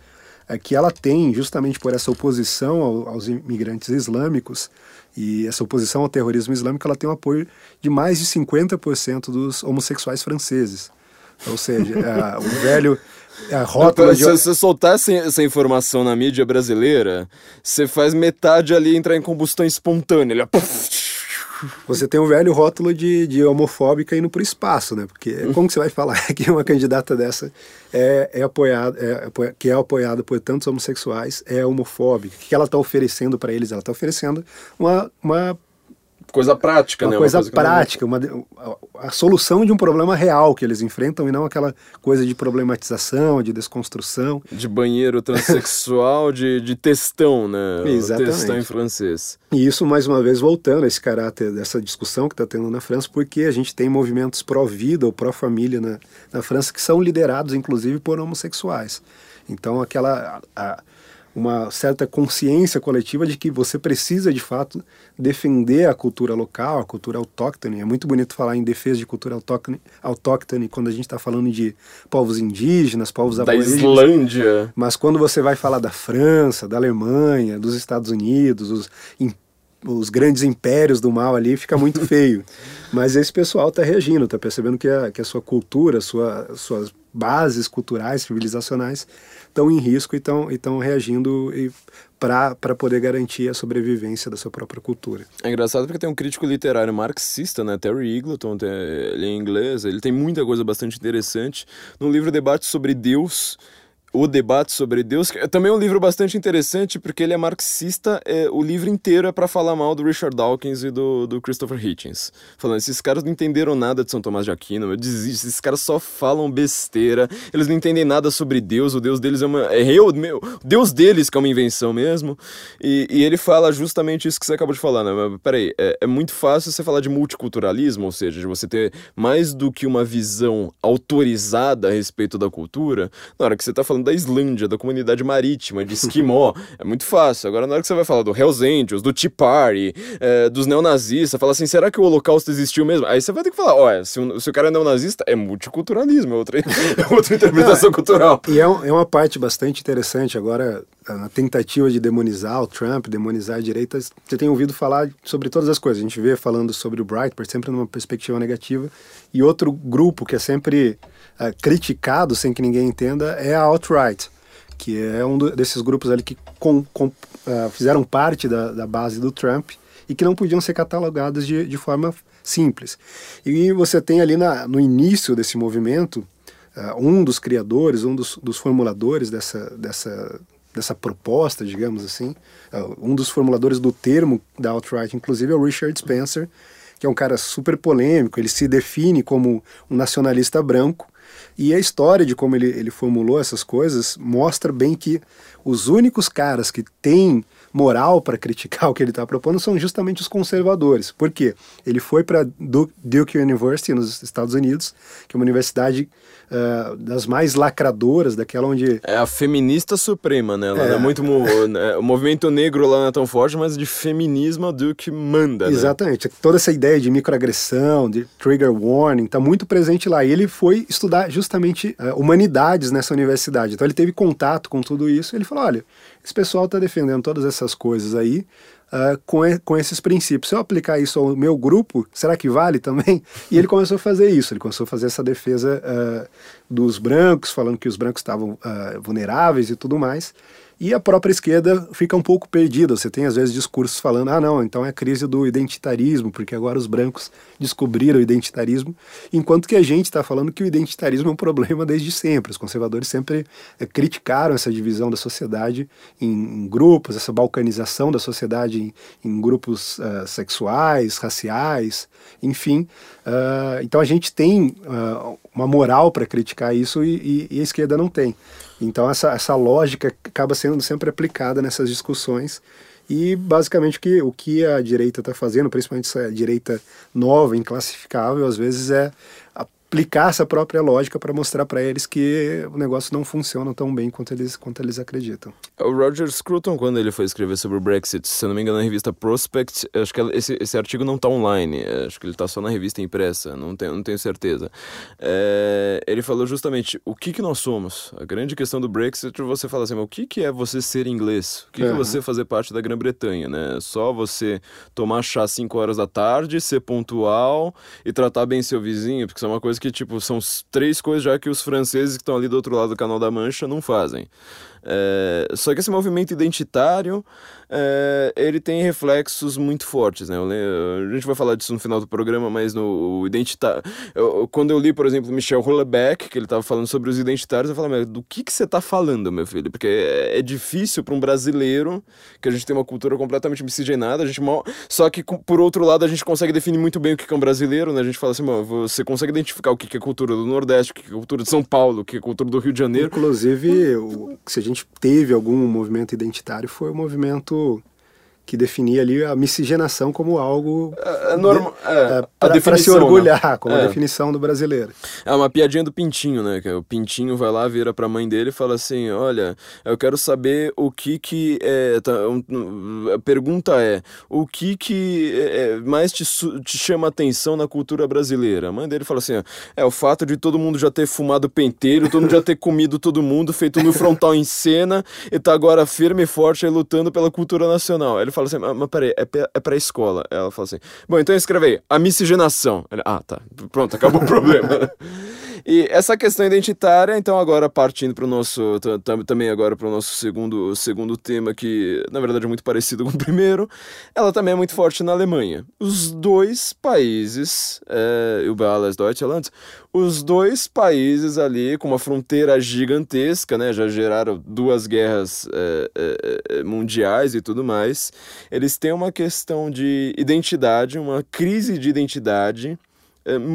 é que ela tem, justamente por essa oposição ao, aos imigrantes islâmicos e essa oposição ao terrorismo islâmico, ela tem o apoio de mais de 50% dos homossexuais franceses. Ou seja, a, o velho. A rótula de... Se você soltar essa, essa, informação na mídia brasileira, você faz metade ali entrar em combustão espontânea. Ele, você tem um velho rótulo de, de homofóbica indo para o espaço, né? Porque uhum. como que você vai falar que uma candidata dessa é, é apoiada, é, que é apoiada por tantos homossexuais, é homofóbica? O que ela está oferecendo para eles? Ela está oferecendo uma, uma coisa prática, uma né? Coisa uma coisa prática, uma, a, a solução de um problema real que eles enfrentam e não aquela coisa de problematização, de desconstrução. De banheiro transexual, de, de textão, né? Exatamente. Textão em francês. E isso, mais uma vez, voltando a esse caráter dessa discussão que está tendo na França, porque a gente tem movimentos pró-vida ou pró-família na, na França que são liderados, inclusive, por homossexuais. Então, aquela... A, uma certa consciência coletiva de que você precisa de fato defender a cultura local, a cultura autóctone. É muito bonito falar em defesa de cultura autóctone, autóctone quando a gente está falando de povos indígenas, povos da Islândia. Mas quando você vai falar da França, da Alemanha, dos Estados Unidos, os, os grandes impérios do mal ali, fica muito feio. Mas esse pessoal está reagindo, está percebendo que a, que a sua cultura, sua, suas bases culturais, civilizacionais estão em risco e estão reagindo para poder garantir a sobrevivência da sua própria cultura. É engraçado porque tem um crítico literário marxista, né, Terry Eagleton, ele é inglês, ele tem muita coisa bastante interessante. No livro Debate sobre Deus, o debate sobre Deus. É também um livro bastante interessante, porque ele é marxista, é, o livro inteiro é para falar mal do Richard Dawkins e do, do Christopher Hitchens. Falando, esses caras não entenderam nada de São Tomás de Aquino, eu desisto, esses caras só falam besteira, eles não entendem nada sobre Deus, o Deus deles é uma. É eu, meu, Deus deles que é uma invenção mesmo. E, e ele fala justamente isso que você acabou de falar, né? Mas, peraí, é, é muito fácil você falar de multiculturalismo, ou seja, de você ter mais do que uma visão autorizada a respeito da cultura, na hora que você tá falando da Islândia, da comunidade marítima, de esquimó. é muito fácil. Agora, na hora que você vai falar do Hells Angels, do Tea Party, é, dos neonazistas, fala assim, será que o holocausto existiu mesmo? Aí você vai ter que falar, olha, se, se o cara é neonazista, é multiculturalismo, é outra, é outra interpretação cultural. E é, um, é uma parte bastante interessante agora, a tentativa de demonizar o Trump, demonizar a direita, você tem ouvido falar sobre todas as coisas. A gente vê falando sobre o Breitbart sempre numa perspectiva negativa. E outro grupo que é sempre uh, criticado sem que ninguém entenda é a alt-right, que é um do, desses grupos ali que com, com, uh, fizeram parte da, da, base do Trump e que não podiam ser catalogados de, de forma simples. E você tem ali na, no início desse movimento uh, um dos criadores, um dos, dos formuladores dessa, dessa, dessa proposta, digamos assim, um dos formuladores do termo da alt-right, inclusive, é o Richard Spencer, que é um cara super polêmico, ele se define como um nacionalista branco, E a história de como ele, ele formulou essas coisas mostra bem que os únicos caras que têm moral para criticar o que ele está propondo são justamente os conservadores. Por quê? Ele foi para Duke University, nos Estados Unidos, que é uma universidade uh, das mais lacradoras, daquela onde. É a feminista suprema, né? Ela é, é muito. Né, o movimento negro lá não é tão forte, mas de feminismo do que manda. Né? Exatamente. Né? Toda essa ideia de microagressão, de trigger warning, está muito presente lá. E ele foi estudar justamente uh, humanidades nessa universidade. Então ele teve contato com tudo isso. Ele falou: olha, esse pessoal está defendendo todas essas coisas aí uh, com, com esses princípios. Se eu aplicar isso ao meu grupo, será que vale também? E ele começou a fazer isso, ele começou a fazer essa defesa uh, dos brancos, falando que os brancos estavam uh, vulneráveis e tudo mais. E a própria esquerda fica um pouco perdida. Você tem, às vezes, discursos falando: ah, não, então é a crise do identitarismo, porque agora os brancos descobriram o identitarismo, enquanto que a gente está falando que o identitarismo é um problema desde sempre. Os conservadores sempre é, criticaram essa divisão da sociedade em, em, grupos, essa balcanização da sociedade em, em grupos uh, sexuais, raciais, enfim. Uh, então a gente tem uh, uma moral para criticar isso e, e, e a esquerda não tem. Então essa, essa lógica acaba sendo sempre aplicada nessas discussões. E basicamente o que, o que a direita está fazendo, principalmente essa direita nova, inclassificável, às vezes é aplicar essa própria lógica para mostrar para eles que o negócio não funciona tão bem quanto eles, quanto eles acreditam. O Roger Scruton, quando ele foi escrever sobre o Brexit, se não me engano, na revista Prospect, acho que esse, esse artigo não está online, acho que ele está só na revista impressa, não tenho, não tenho certeza. É, ele falou justamente o que, que nós somos. A grande questão do Brexit, você fala assim, mas o que, que é você ser inglês? O que, uhum. que é você fazer parte da Grã-Bretanha? Né? Só você tomar chá às 5 horas da tarde, ser pontual e tratar bem seu vizinho, porque isso é uma coisa que, tipo, são três coisas já que os franceses que estão ali do outro lado do Canal da Mancha não fazem. É, só que esse movimento identitário é, ele tem reflexos muito fortes, né? Eu, a gente vai falar disso no final do programa, mas no identitário. quando eu li, por exemplo, Michel Houellebecq, que ele estava falando sobre os identitários, eu falei, do que, que você está falando, meu filho? Porque é, é difícil para um brasileiro, que a gente tem uma cultura completamente miscigenada, a gente mal... só que por outro lado a gente consegue definir muito bem o que é um brasileiro, né? A gente fala assim, você consegue identificar o que é cultura do Nordeste, o que é cultura de São Paulo, o que é cultura do Rio de Janeiro. Inclusive, o, se a gente teve algum movimento identitário, foi o movimento que definia ali a miscigenação como algo é, é normal, é, é, para se orgulhar, né? como é. a definição do brasileiro. É uma piadinha do Pintinho, né? Que o Pintinho vai lá, vira para a mãe dele e fala assim: Olha, eu quero saber o que que é. Tá, um, a pergunta é: o que que é, é mais te, te chama atenção na cultura brasileira? A mãe dele fala assim: É o fato de todo mundo já ter fumado penteiro, todo mundo já ter comido todo mundo, feito no frontal em cena e tá agora firme e forte aí lutando pela cultura nacional. Ele fala assim, mas peraí, é, é pra escola. Ela fala assim, bom, então escreve aí, a miscigenação. Ele, ah, tá, pronto, acabou o problema. E essa questão identitária, então agora partindo para o nosso, também agora para o nosso segundo, segundo tema, que na verdade é muito parecido com o primeiro, ela também é muito forte na Alemanha. Os dois países, é, o Alles Deutschland, os dois países ali com uma fronteira gigantesca, né, já geraram duas guerras é, é, mundiais e tudo mais, eles têm uma questão de identidade, uma crise de identidade,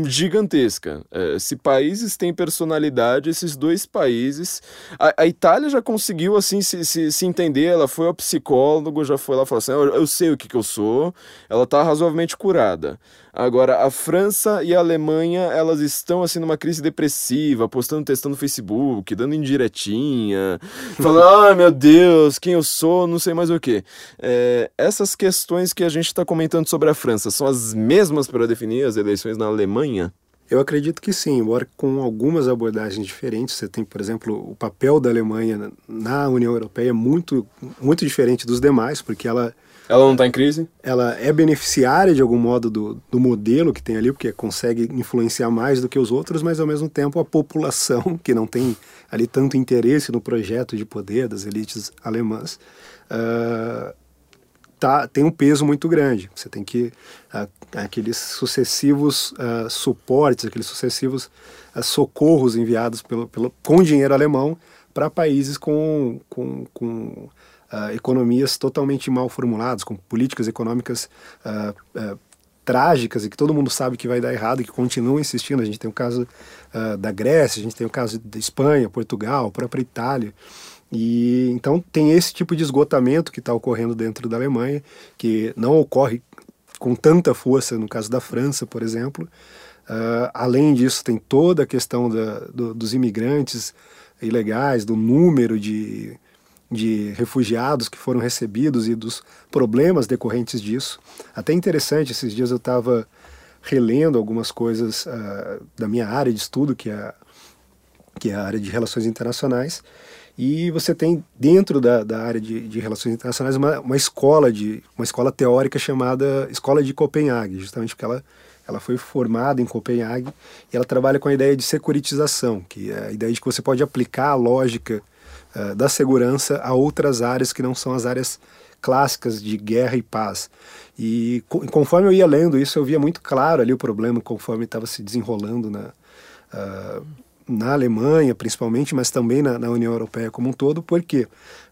gigantesca. Se países têm personalidade, esses dois países. A, a Itália já conseguiu assim se, se, se, entender, ela foi ao psicólogo, já foi lá e falou assim: eu, eu sei o que, que eu sou, ela está razoavelmente curada. Agora, a França e a Alemanha, elas estão assim numa crise depressiva, postando, testando no Facebook, dando indiretinha, falando, ai ah, meu Deus, quem eu sou, não sei mais o que. É, essas questões que a gente está comentando sobre a França são as mesmas para definir as eleições na Alemanha? Eu acredito que sim, embora com algumas abordagens diferentes. Você tem, por exemplo, o papel da Alemanha na União Europeia muito, muito diferente dos demais, porque ela ela não está em crise? Ela é beneficiária de algum modo do, do modelo que tem ali, porque consegue influenciar mais do que os outros, mas ao mesmo tempo a população, que não tem ali tanto interesse no projeto de poder das elites alemãs, uh, tá, tem um peso muito grande. Você tem que. Uh, aqueles sucessivos uh, suportes, aqueles sucessivos socorros enviados pelo, pelo, com dinheiro alemão para países com, com, com uh, economias totalmente mal formuladas, com políticas econômicas uh, trágicas e que todo mundo sabe que vai dar errado e que continuam insistindo. A gente tem o caso da Grécia, a gente tem o caso da Espanha, Portugal, própria Itália. E então tem esse tipo de esgotamento que está ocorrendo dentro da Alemanha, que não ocorre com tanta força no caso da França, por exemplo. Uh, além disso, tem toda a questão da, do, dos imigrantes ilegais, do número de, de refugiados que foram recebidos e dos problemas decorrentes disso. Até interessante, esses dias eu estava relendo algumas coisas uh, da minha área de estudo, que é, que é a área de relações internacionais, e você tem dentro da, da área de, de relações internacionais uma, uma escola de uma escola teórica chamada Escola de Copenhague, justamente porque ela ela foi formada em Copenhague e ela trabalha com a ideia de securitização, que é a ideia de que você pode aplicar a lógica uh, da segurança a outras áreas que não são as áreas clássicas de guerra e paz. E conforme eu ia lendo isso, eu via muito claro ali o problema conforme estava se desenrolando na, uh, na Alemanha, principalmente, mas também na, na, União Europeia como um todo, porque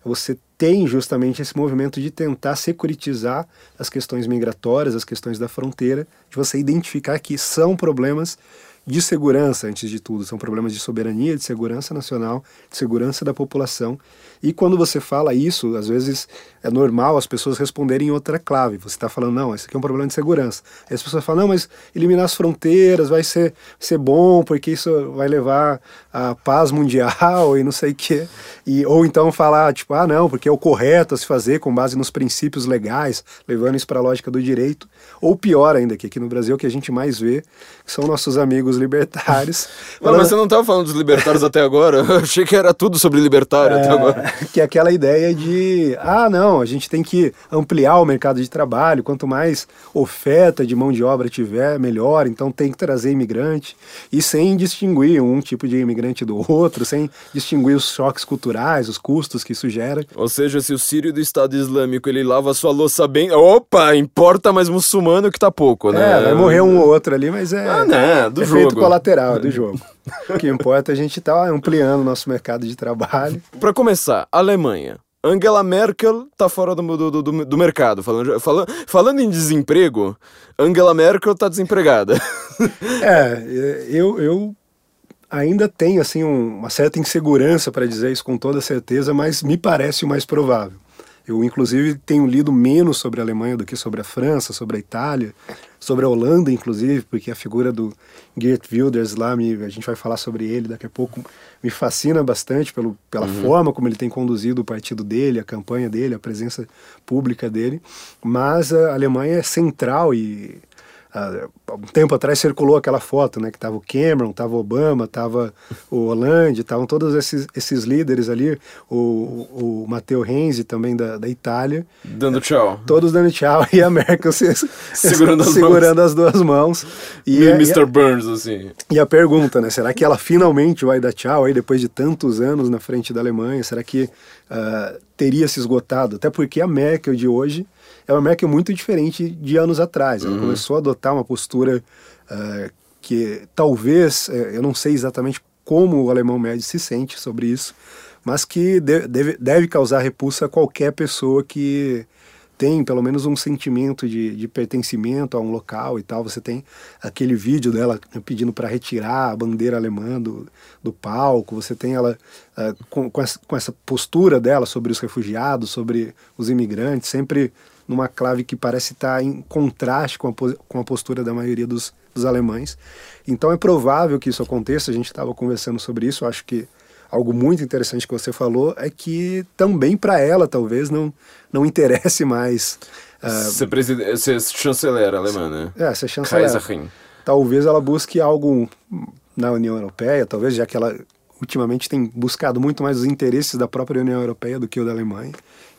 você tem justamente esse movimento de tentar securitizar as questões migratórias, as questões da fronteira, de você identificar que são problemas de segurança, antes de tudo, são problemas de soberania, de segurança nacional, de segurança da população. E quando você fala isso, às vezes é normal as pessoas responderem em outra clave. Você está falando, não, esse aqui é um problema de segurança. Aí as pessoas falam, não, mas eliminar as fronteiras vai ser, ser bom, porque isso vai levar à paz mundial e não sei o quê. E, ou então falar, tipo, ah, não, porque é o correto a se fazer com base nos princípios legais, levando isso para a lógica do direito. Ou pior ainda, que aqui no Brasil o que a gente mais vê são nossos amigos libertários. Mas, mas você não estava falando dos libertários até agora? Eu achei que era tudo sobre libertário é, até agora. Que é aquela ideia de, ah, não, a gente tem que ampliar o mercado de trabalho, quanto mais oferta de mão de obra tiver, melhor, então tem que trazer imigrante, e sem distinguir um tipo de imigrante do outro, sem distinguir os choques culturais, os custos que isso gera. Ou seja, se o sírio do Estado Islâmico ele lava sua louça bem, opa, importa mais muçulmano que tá pouco, né? É, vai morrer um ou outro ali, mas é, ah, né, do efeito jogo. Colateral do jogo. o que importa é a gente estar tá ampliando o nosso mercado de trabalho. Para começar, Alemanha. Angela Merkel tá fora do, do, do, do mercado. Falando, falando, falando em desemprego, Angela Merkel tá desempregada. é, eu, eu ainda tenho assim, um, uma certa insegurança para dizer isso com toda certeza, mas me parece o mais provável. Eu, inclusive, tenho lido menos sobre a Alemanha do que sobre a França, sobre a Itália, sobre a Holanda, inclusive, porque a figura do Geert Wilders lá, me, a gente vai falar sobre ele daqui a pouco, me fascina bastante pelo, pela uhum. forma como ele tem conduzido o partido dele, a campanha dele, a presença pública dele. Mas a Alemanha é central e há um tempo atrás circulou aquela foto, né, que tava o Cameron, tava o Obama, tava o Hollande, estavam todos esses, esses líderes ali, o, o Matteo Renzi também da, da Itália. Dando tchau. Todos dando tchau e a Merkel se, segurando, as, segurando as duas mãos. E, e Mr. A, Burns, assim. E a pergunta, né, será que ela finalmente vai dar tchau aí depois de tantos anos na frente da Alemanha? Será que uh, teria se esgotado? Até porque a Merkel de hoje é uma Merkel muito diferente de anos atrás. Ela uhum. começou a adotar uma postura uh, que talvez, uh, eu não sei exatamente como o alemão médio se sente sobre isso, mas que de, deve, deve causar repulsa a qualquer pessoa que tem pelo menos um sentimento de, de, pertencimento a um local e tal. Você tem aquele vídeo dela pedindo para retirar a bandeira alemã do, do palco, você tem ela uh, com, com essa, com, essa, postura dela sobre os refugiados, sobre os imigrantes, sempre numa clave que parece estar em contraste com a, com a postura da maioria dos, dos alemães. Então é provável que isso aconteça, a gente estava conversando sobre isso, acho que algo muito interessante que você falou é que também para ela talvez não, não interesse mais. Uh, ser, presid... ser chanceler alemã, né? É, ser chanceler. Kaiserin. Talvez ela busque algo na União Europeia, talvez já que ela ultimamente tem buscado muito mais os interesses da própria União Europeia do que o da Alemanha.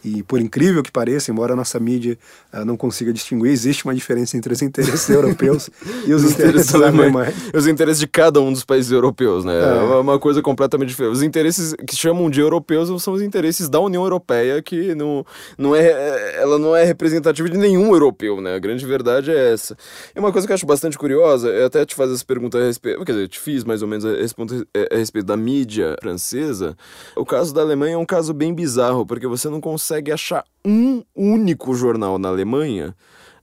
E por incrível que pareça, embora a nossa mídia uh, não consiga distinguir, existe uma diferença entre os interesses europeus e os, os interesses alemães. Os interesses de cada um dos países europeus, né? É. é uma coisa completamente diferente. Os interesses que chamam de europeus são os interesses da União Europeia, que não, não é, ela não é representativa de nenhum europeu, né? A grande verdade é essa. E uma coisa que eu acho bastante curiosa, é até te fazer essa pergunta a respeito, quer dizer, eu te fiz mais ou menos a respeito, a respeito da mídia francesa. O caso da Alemanha é um caso bem bizarro, porque você não consegue consegue achar um único jornal na Alemanha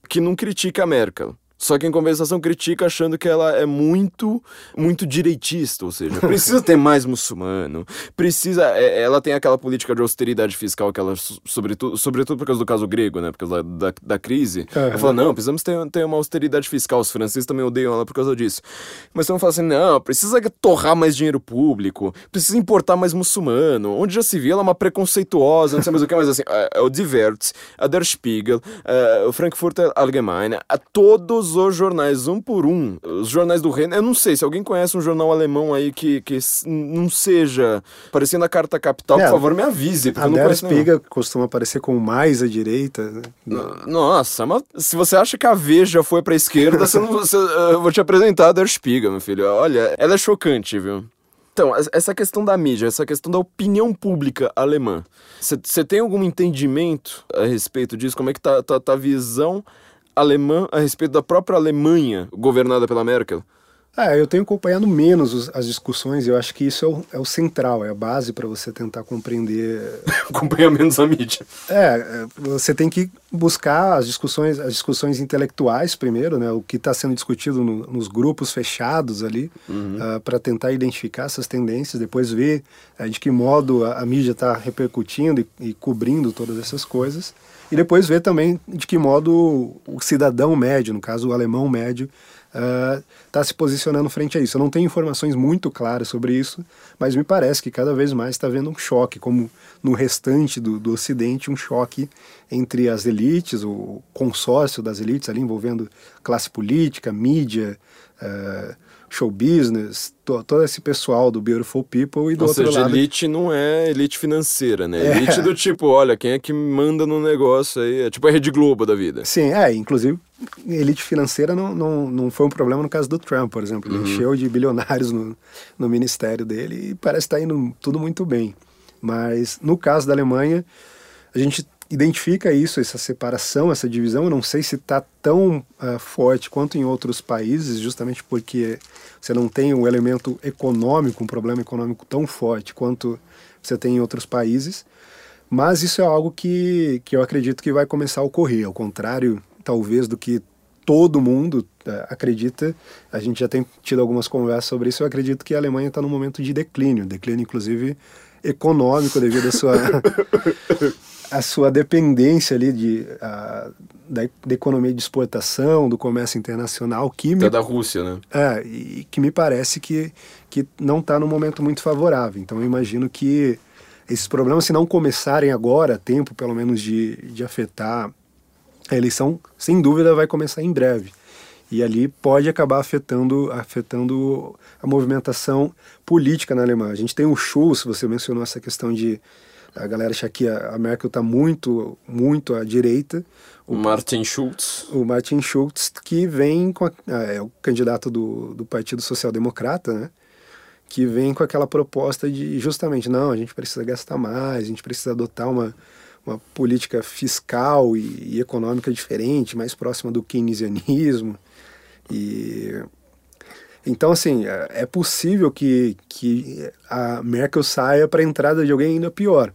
que não critica a Merkel. Só que em compensação critica achando que ela é muito, muito direitista, ou seja, precisa ter mais muçulmano, precisa, é, ela tem aquela política de austeridade fiscal que ela, sobretudo, sobretudo por causa do caso grego, né, por causa da, da, crise, uhum. ela fala, não, precisamos ter, ter uma austeridade fiscal, os franceses também odeiam ela por causa disso. Mas então fala assim, não, precisa torrar mais dinheiro público, precisa importar mais muçulmano, onde já se viu ela é uma preconceituosa, não sei mais o que, mas assim, é, é o Diverts, a Der Spiegel, é, o Frankfurter Allgemeine, a todos todos os jornais, um por um, os jornais do reino. Eu não sei se alguém conhece um jornal alemão aí que, que não seja parecendo a Carta Capital, é, por favor, me avise. Porque a Der Spiegel costuma aparecer com mais à direita. Né? Nossa, mas se você acha que a Veja foi pra esquerda, você não, você, eu vou te apresentar a Der Spiegel, meu filho. Olha, ela é chocante, viu? Então, essa questão da mídia, essa questão da opinião pública alemã, você tem algum entendimento a respeito disso? Como é que tá, tá, tá a visão alemã a respeito da própria Alemanha governada pela Merkel? É, eu tenho acompanhado menos as discussões e eu acho que isso é o, é o central, é a base para você tentar compreender. Acompanhar menos a mídia. É, é, você tem que buscar as discussões, as discussões intelectuais primeiro, né? O que está sendo discutido no, nos grupos fechados ali, uhum. uh, ah, para tentar identificar essas tendências, depois ver uh, de que modo a, a mídia está repercutindo e, e cobrindo todas essas coisas e depois ver também de que modo o cidadão médio, no caso o alemão médio, está uh, se posicionando frente a isso. Eu não tenho informações muito claras sobre isso, mas me parece que cada vez mais está havendo um choque, como no restante do, do Ocidente, um choque entre as elites, o consórcio das elites ali envolvendo classe política, mídia, uh, show business, to, todo esse pessoal do Beautiful People e do Ou outro seja, lado... elite não é elite financeira, né? É. Elite do tipo, olha, quem é que manda no negócio aí? É tipo a Rede Globo da vida. Sim, é, inclusive elite financeira não, não, não foi um problema no caso do Trump, por exemplo. Ele uhum. encheu de bilionários no, no ministério dele e parece estar tá indo tudo muito bem. Mas no caso da Alemanha, a gente identifica isso, essa separação, essa divisão. Eu não sei se está tão uh, forte quanto em outros países, justamente porque você não tem um elemento econômico, um problema econômico tão forte quanto você tem em outros países. Mas isso é algo que, que eu acredito que vai começar a ocorrer, ao contrário, talvez, do que todo mundo uh, acredita. A gente já tem tido algumas conversas sobre isso. Eu acredito que a Alemanha está num momento de declínio declínio, inclusive econômico, devido à sua. a sua dependência ali de, a, da, da, economia de exportação, do comércio internacional, que me, da Rússia, né? É, e que me parece que, que não está num momento muito favorável. Então eu imagino que esses problemas, se não começarem agora, tempo pelo menos de, de afetar a eleição, sem dúvida vai começar em breve. E ali pode acabar afetando, afetando a movimentação política na Alemanha. A gente tem o Schulz, você mencionou essa questão de a galera acha que a Merkel está muito, muito à direita. O Martin Schulz. O Martin Schulz, que vem com a, é o candidato do, do Partido Social Democrata, né? Que vem com aquela proposta de justamente, não, a gente precisa gastar mais, a gente precisa adotar uma, uma política fiscal e, e econômica diferente, mais próxima do keynesianismo. E então, assim, é, é possível que, que a Merkel saia para a entrada de alguém ainda pior.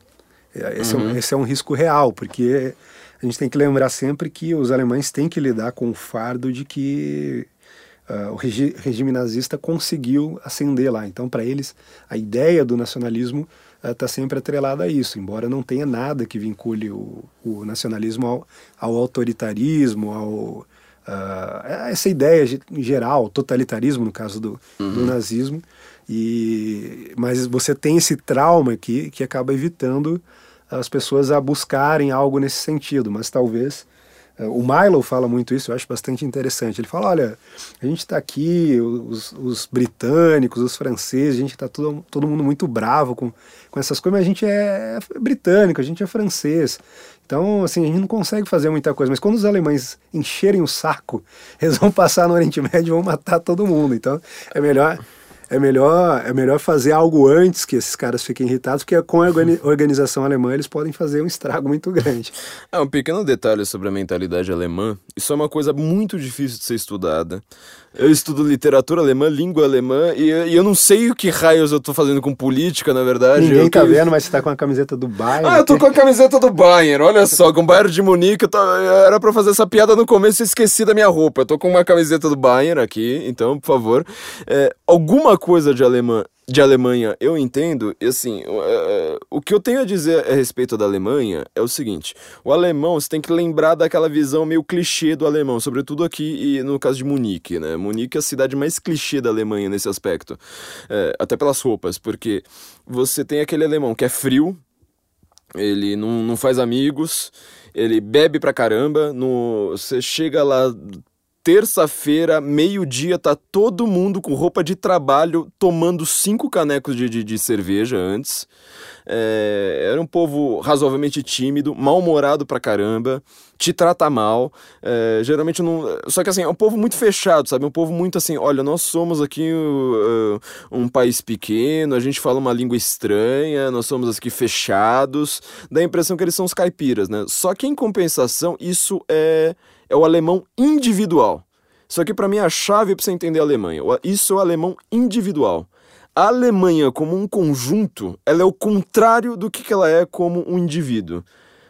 É, esse, uhum. é um, uhum. esse é um risco real, porque a gente tem que lembrar sempre que os alemães têm que lidar com o fardo de que uh, o regi regime nazista conseguiu ascender lá. Então, para eles, a ideia do nacionalismo está uh, sempre atrelada a isso, embora não tenha nada que vincule o, o nacionalismo ao, ao, autoritarismo, ao, uh, essa ideia em geral, totalitarismo no caso do, uhum. do nazismo. E, mas você tem esse trauma aqui que acaba evitando as pessoas a buscarem algo nesse sentido, mas talvez eh, o Milo fala muito isso, eu acho bastante interessante. Ele fala: olha, a gente está aqui, os, os, britânicos, os franceses, a gente está todo, todo mundo muito bravo com, com essas coisas, mas a gente é, é britânico, a gente é francês. Então, assim, a gente não consegue fazer muita coisa. Mas quando os alemães encherem o saco, eles vão passar no Oriente Médio e vão matar todo mundo. Então, é melhor é melhor, é melhor fazer algo antes que esses caras fiquem irritados, porque com a organização alemã eles podem fazer um estrago muito grande. É um pequeno detalhe sobre a mentalidade alemã. Isso é uma coisa muito difícil de ser estudada. Eu estudo literatura alemã, língua alemã, e, e eu não sei o que raios eu tô fazendo com política, na verdade. Ninguém eu tá vendo, mas você tá com a camiseta do Bayern. Ah, eu tô com a camiseta do Bayern, olha só, com o Bayern de Munique, tô... era pra fazer essa piada no começo e esqueci da minha roupa. Eu tô com uma camiseta do Bayern aqui, então, por favor. É, alguma coisa de alemã de Alemanha eu entendo, e assim, uh, o que eu tenho a dizer a respeito da Alemanha é o seguinte: o alemão, você tem que lembrar daquela visão meio clichê do alemão, sobretudo aqui e no caso de Munique, né? Munique é a cidade mais clichê da Alemanha nesse aspecto, uh, até pelas roupas, porque você tem aquele alemão que é frio, ele não, não faz amigos, ele bebe pra caramba, no, você chega lá terça-feira, meio-dia, tá todo mundo com roupa de trabalho tomando cinco canecos de, de, de cerveja antes. É, era um povo razoavelmente tímido, mal-humorado pra caramba, te trata mal. É, geralmente não. Só que assim, é um povo muito fechado, sabe? Um povo muito assim: olha, nós somos aqui uh, um país pequeno, a gente fala uma língua estranha, nós somos aqui fechados. Dá a impressão que eles são os caipiras, né? Só que em compensação, isso é é o alemão individual. Isso aqui para mim é a chave para você entender a Alemanha. Isso é o alemão individual. A Alemanha como um conjunto, ela é o contrário do que ela é como um indivíduo.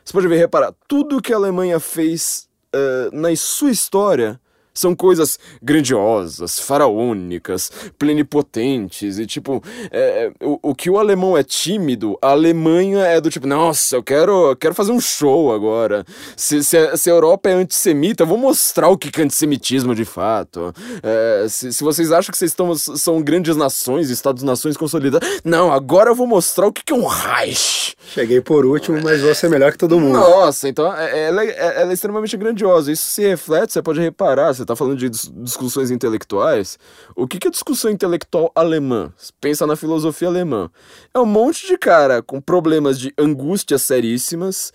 Você pode ver, reparar, tudo que a Alemanha fez uh, na sua história são coisas grandiosas, faraônicas, plenipotentes e tipo, é, é, o, o que o alemão é tímido, a Alemanha é do tipo, nossa, eu quero, quero fazer um show agora. Se, se, a, se a Europa é antissemita, eu vou mostrar o que é antissemitismo de fato. É, se, se vocês acham que vocês estão, são grandes nações, Estados-nações consolidadas, não, agora eu vou mostrar o que é um Reich. Cheguei por último, mas vou ser melhor que todo mundo. Nossa, então é, ela, é, ela é extremamente grandiosa. Isso se reflete, você pode reparar, você está falando de discussões intelectuais, o que, que é discussão intelectual alemã? Pensa na filosofia alemã. É um monte de cara com problemas de angústia seríssimas,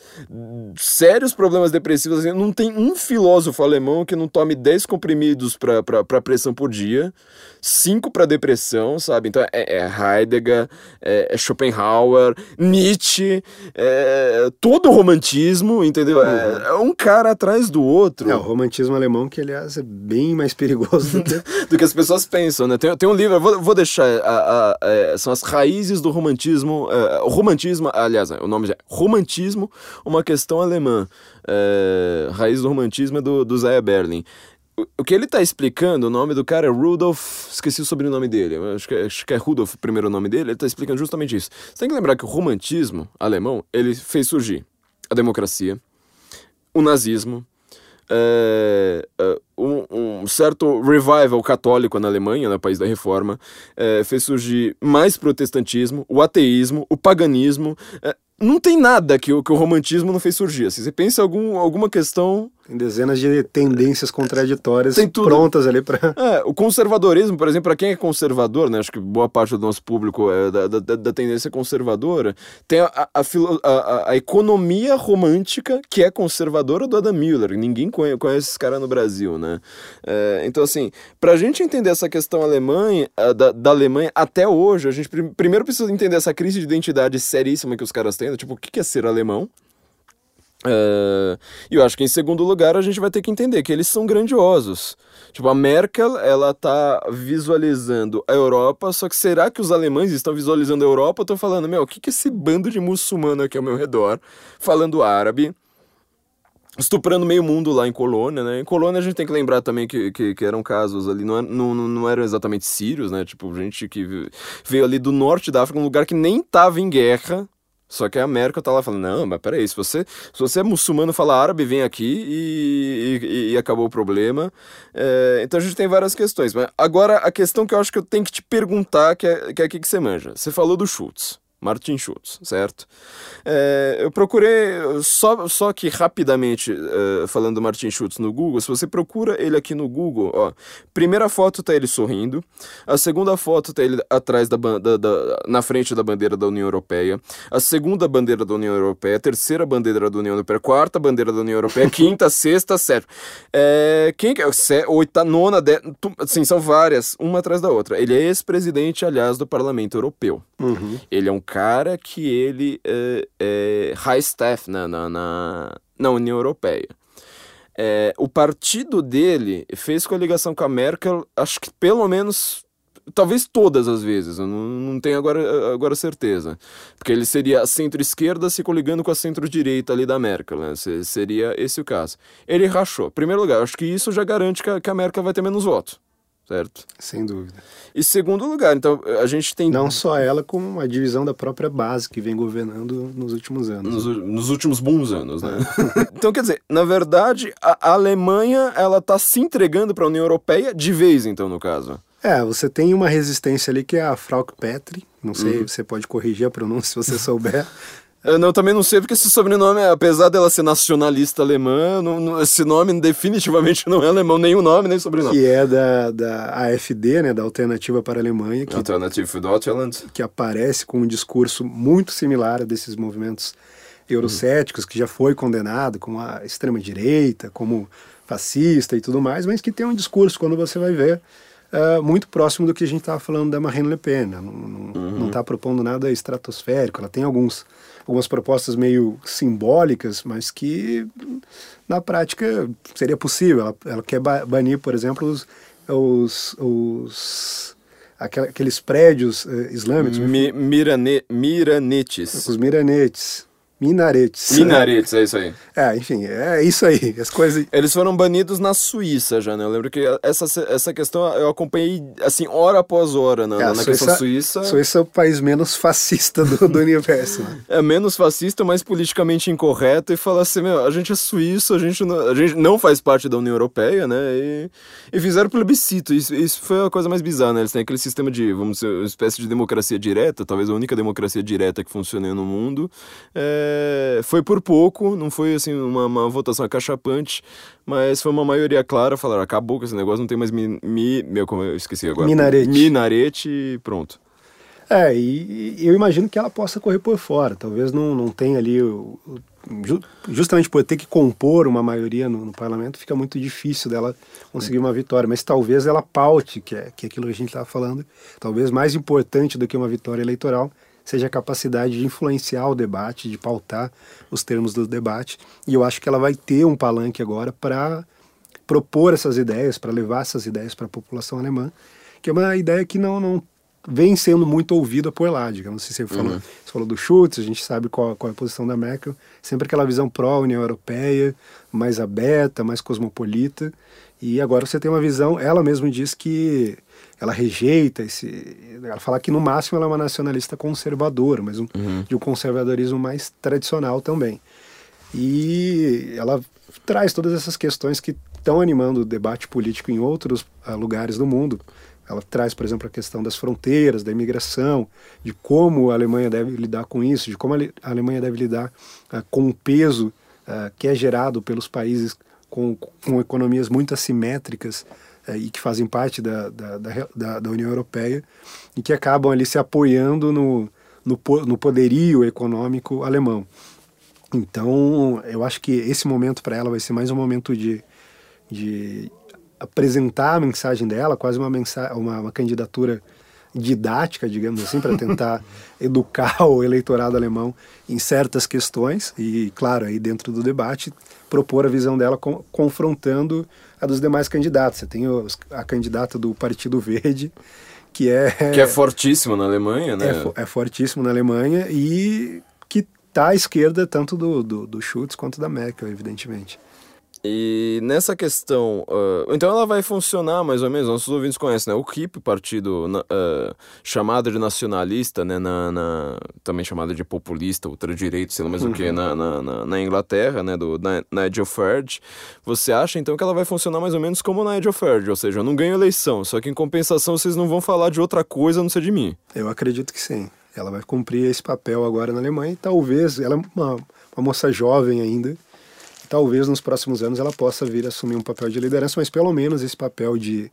sérios problemas depressivos. Assim, não tem um filósofo alemão que não tome 10 comprimidos para pressão por dia, 5 para depressão, sabe? Então é, é Heidegger, é, é, Schopenhauer, Nietzsche, é, todo o romantismo, entendeu? É, é um cara atrás do outro. É, o romantismo alemão que, aliás, é bem mais perigoso do que, do que as pessoas pensam, né? Tem, tem um livro, vou, vou deixar, a, a, a, é, são as raízes do romantismo, é, o romantismo, aliás, o nome é Romantismo, uma questão alemã. É, raiz do romantismo é do, do Berlin o que ele está explicando, o nome do cara é Rudolf, esqueci o sobrenome dele, acho que, é, acho que é Rudolf o primeiro nome dele, ele está explicando justamente isso. Você tem que lembrar que o romantismo alemão, ele fez surgir a democracia, o nazismo, é, é, um, um, certo revival católico na Alemanha, no país da Reforma, é, fez surgir mais protestantismo, o ateísmo, o paganismo. É, não tem nada que o, que o romantismo não fez surgir. Se assim, você pensa algum, alguma questão tem dezenas de tendências contraditórias prontas ali para. É, o conservadorismo, por exemplo, para quem é conservador, né? Acho que boa parte do nosso público é da, da, da tendência conservadora. Tem a, a, a, a, economia romântica que é conservadora do Adam Miller. Ninguém conhece, conhece esse cara no Brasil, né? É, então, assim, para a gente entender essa questão alemã, da, da Alemanha até hoje, a gente primeiro precisa entender essa crise de identidade seríssima que os caras têm. Né? Tipo, o que é ser alemão? Uh, e eu acho que em segundo lugar a gente vai ter que entender que eles são grandiosos. Tipo, a Merkel, ela tá visualizando a Europa, só que será que os alemães estão visualizando a Europa? Eu tô falando, meu, o que que é esse bando de muçulmano aqui ao meu redor, falando árabe, estuprando meio mundo lá em Colônia, né? Em Colônia a gente tem que lembrar também que, que, que eram casos ali, não, não, não eram exatamente sírios, né? Tipo, gente que veio ali do norte da África, um lugar que nem tava em guerra, só que a América tá lá falando, não, mas peraí, se você, se você é muçulmano fala árabe, vem aqui e, e, e acabou o problema. É, então a gente tem várias questões. Mas agora a questão que eu acho que eu tenho que te perguntar, que é, que é aqui que você manja. Você falou do Schultz. Martin Schulz, certo? É, eu procurei, só, só que rapidamente, uh, falando do Martin Schulz no Google, se você procura ele aqui no Google, ó, primeira foto tá ele sorrindo, a segunda foto tá ele atrás da, da, da na frente da bandeira da União Europeia, a segunda bandeira da União Europeia, a terceira bandeira da União Europeia, a quarta bandeira da União Europeia, quinta, sexta, sétima. É, quem que é? Oita, nona, de, assim, são várias, uma atrás da outra. Ele é ex-presidente, aliás, do Parlamento Europeu. Uhum. Ele é um cara que ele é, é high staff na, na, na, na União Europeia. É, o partido dele fez coligação com a Merkel, acho que pelo menos talvez todas as vezes, eu não, não tenho agora, agora certeza. Porque ele seria a centro-esquerda se coligando com a centro-direita ali da Merkel, né? seria esse o caso. Ele rachou. Primeiro lugar, acho que isso já garante que a, que a Merkel vai ter menos votos certo? Sem dúvida. E segundo lugar, então a gente tem. Não só ela, como a divisão da própria base que vem governando nos últimos anos. Nos, nos últimos bons anos, né? então, quer dizer, na verdade, a, Alemanha ela tá se entregando para a União Europeia de vez, então, no caso. É, você tem uma resistência ali que é a Frauke Petri, não sei, uhum. você pode corrigir a pronúncia se você souber. Eu não, também não sei porque esse sobrenome, apesar dela ser nacionalista alemã, não, não, esse nome definitivamente não é alemão, nem o nome, nem o sobrenome. Que é da, da AFD, né, da Alternativa para a Alemanha. Que, Alternative for Deutschland. Que aparece com um discurso muito similar a desses movimentos eurocéticos, uhum. que já foi condenado como a extrema-direita, como fascista e tudo mais, mas que tem um discurso, quando você vai ver, uh, muito próximo do que a gente estava falando da Marine Le Pen. Né? Não está uhum. propondo nada estratosférico. Ela tem alguns, algumas propostas meio simbólicas, mas que na prática seria possível. Ela, ela quer banir, por exemplo, os, os, os aqueles prédios uh, islâmicos. Mi, mirane, miranetes. Os miranetes. Minaretes. Minaretes, é isso aí. É, enfim, é isso aí. As coisas. Eles foram banidos na Suíça já, né? Eu lembro que essa, essa questão eu acompanhei, assim, hora após hora na, é, na Suíça, questão suíça. Suíça é o país menos fascista do, do universo, né? É menos fascista, mais politicamente incorreto e falar assim: meu, a gente é suíço, a gente não, a gente não faz parte da União Europeia, né? E, e fizeram plebiscito. Isso, isso foi a coisa mais bizarra, né? Eles têm aquele sistema de, vamos dizer, uma espécie de democracia direta, talvez a única democracia direta que funcione no mundo. É é, foi por pouco, não foi assim uma, uma votação acachapante, mas foi uma maioria clara, falaram, acabou com esse negócio, não tem mais mi, mi meu, como eu esqueci agora. Minarete. Minarete e pronto. É, e, e, eu imagino que ela possa correr por fora, talvez não, não tenha ali o, o justamente por ter que compor uma maioria no, no, parlamento, fica muito difícil dela conseguir uma vitória. Mas talvez ela paute, que é, que é aquilo que a gente estava falando, talvez mais importante do que uma vitória eleitoral, seja a capacidade de influenciar o debate, de pautar os termos do debate. E eu acho que ela vai ter um palanque agora para propor essas ideias, para levar essas ideias para a população alemã, que é uma ideia que não, não vem sendo muito ouvida por lá, digamos. Se você falou, uhum. você falou do Schultz, a gente sabe qual, qual é a posição da Merkel, sempre aquela visão pró-União Europeia, mais aberta, mais cosmopolita. E agora você tem uma visão, ela mesma diz que ela rejeita esse. Ela fala que no máximo ela é uma nacionalista conservadora, mas um, uhum. de um conservadorismo mais tradicional também. E ela traz todas essas questões que estão animando o debate político em outros uh, lugares do mundo. Ela traz, por exemplo, a questão das fronteiras, da imigração, de como a Alemanha deve lidar com isso, de como a Alemanha deve lidar uh, com o peso uh, que é gerado pelos países com, com economias muito assimétricas é, e que fazem parte da, da, da, da, União Europeia e que acabam ali se apoiando no, no, no poderio econômico alemão. Então, eu acho que esse momento para ela vai ser mais um momento de, de apresentar a mensagem dela, quase uma, mensagem, uma, uma candidatura didática, digamos assim, para tentar educar o eleitorado alemão em certas questões e, claro, aí dentro do debate, propor a visão dela com, confrontando a dos demais candidatos. Você tem os, a candidata do Partido Verde, que é... Que é fortíssimo na Alemanha, né? É, é fortíssimo na Alemanha e que está à esquerda tanto do, do, do Schultz quanto da Merkel, evidentemente. E nessa questão, uh, então ela vai funcionar mais ou menos, nossos ouvintes conhecem, né? O KIP, partido uh, chamado de nacionalista, né? Na, na, também chamado de populista, ultradireito, sei lá mais o que, na, na, na, Inglaterra, né? Do Nigel Farage. Você acha então que ela vai funcionar mais ou menos como o Nigel Farage, ou seja, eu não ganho eleição, só que em compensação vocês não vão falar de outra coisa a não ser de mim. Eu acredito que sim. Ela vai cumprir esse papel agora na Alemanha e talvez, ela é uma, uma moça jovem ainda, talvez nos próximos anos ela possa vir a assumir um papel de liderança, mas pelo menos esse papel de,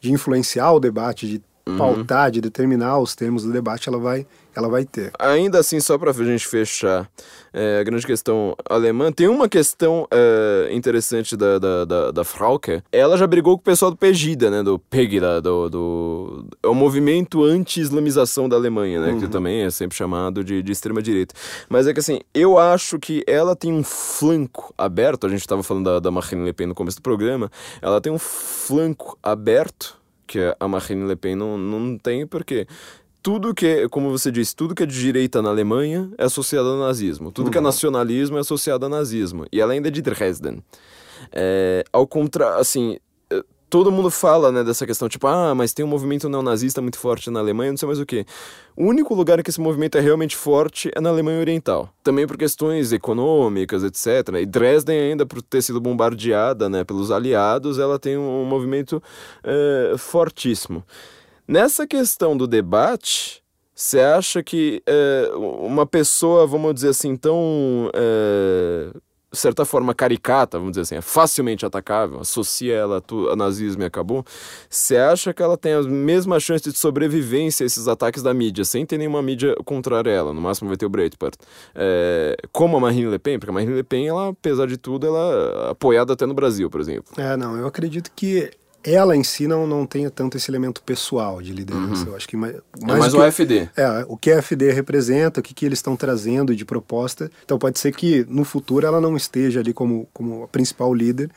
de influenciar o debate, de uhum. pautar, de determinar os termos do debate, ela vai, ela vai ter. Ainda assim, só para a gente fechar é, a grande questão alemã, tem uma questão é, interessante da, da, da, da, Frauke. Ela já brigou com o pessoal do Pegida, né? Do Pegida, do, do... É o movimento anti-islamização da Alemanha, né? Uhum. Que também é sempre chamado de, de extrema-direita. Mas é que assim, eu acho que ela tem um flanco aberto, a gente estava falando da, da Marine Le Pen no começo do programa, ela tem um flanco aberto que a Marine Le Pen não, não tem, porque tudo que, é, como você disse, tudo que é de direita na Alemanha é associado ao nazismo. Tudo uhum. que é uhum. nacionalismo é associado ao nazismo. E ela ainda é de Dresden. É, ao contrário, assim, é, todo mundo fala, né, dessa questão, tipo, ah, mas tem um movimento neonazista muito forte na Alemanha, não sei mais o que. O único lugar em que esse movimento é realmente forte é na Alemanha Oriental. Também por questões econômicas, etc. E Dresden, ainda por ter sido bombardeada, né, pelos aliados, ela tem um, um movimento é, fortíssimo. Nessa questão do debate, você acha que é, uma pessoa, vamos dizer assim, tão. É, de certa forma caricata, vamos dizer assim, é facilmente atacável, associa ela a nazismo e acabou, você acha que ela tem a mesma chance de sobrevivência a esses ataques da mídia, sem ter nenhuma mídia contrária a ela, no máximo vai ter o Breitbart, é, como a Marine Le Pen, porque a Marine Le Pen, ela, apesar de tudo, ela é apoiada até no Brasil, por exemplo. É, não, eu acredito que ela em si não, não tem tanto esse elemento pessoal de liderança. Uhum. Eu acho que mais, mais, é mais o, AFD. É, o que a AFD representa, o que, que eles estão trazendo de proposta. Então pode ser que no futuro ela não esteja ali como, como a principal líder,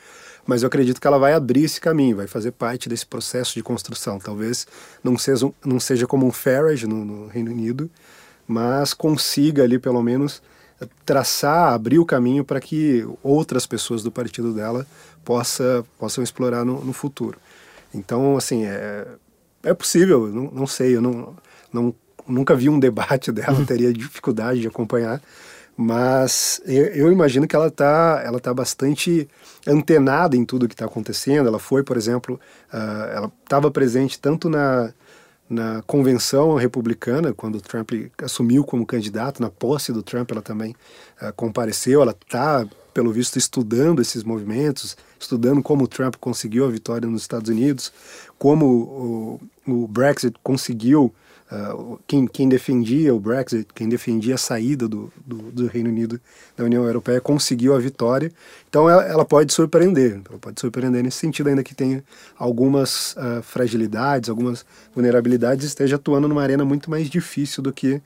mas eu acredito que ela vai abrir esse caminho, vai fazer parte desse processo de construção. Talvez não seja, não seja como um Farage no, no Reino Unido, mas consiga ali pelo menos traçar, abrir o caminho para que outras pessoas do partido dela possa, possam explorar no, no futuro. Então, assim, é, é possível, não, não sei, eu não, não, nunca vi um debate dela, uhum. teria dificuldade de acompanhar, mas eu, eu imagino que ela está ela tá bastante antenada em tudo que está acontecendo. Ela foi, por exemplo, uh, ela estava presente tanto na, na convenção republicana, quando o Trump assumiu como candidato, na posse do Trump, ela também uh, compareceu. Ela está pelo visto, estudando esses movimentos, estudando como o Trump conseguiu a vitória nos Estados Unidos, como o, o Brexit conseguiu, uh, quem, quem defendia o Brexit, quem defendia a saída do, do, do, Reino Unido da União Europeia, conseguiu a vitória. Então ela, ela, pode surpreender, ela pode surpreender nesse sentido, ainda que tenha algumas uh, fragilidades, algumas vulnerabilidades, esteja atuando numa arena muito mais difícil do que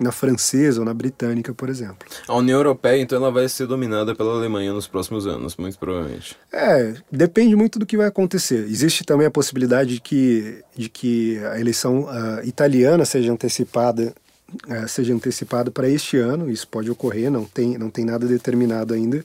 na francesa ou na britânica, por exemplo. A União Europeia, então, ela vai ser dominada pela Alemanha nos próximos anos, muito provavelmente. É, depende muito do que vai acontecer. Existe também a possibilidade de que, de que a eleição uh, italiana seja antecipada uh, seja antecipada para este ano. Isso pode ocorrer, não tem, não tem nada determinado ainda.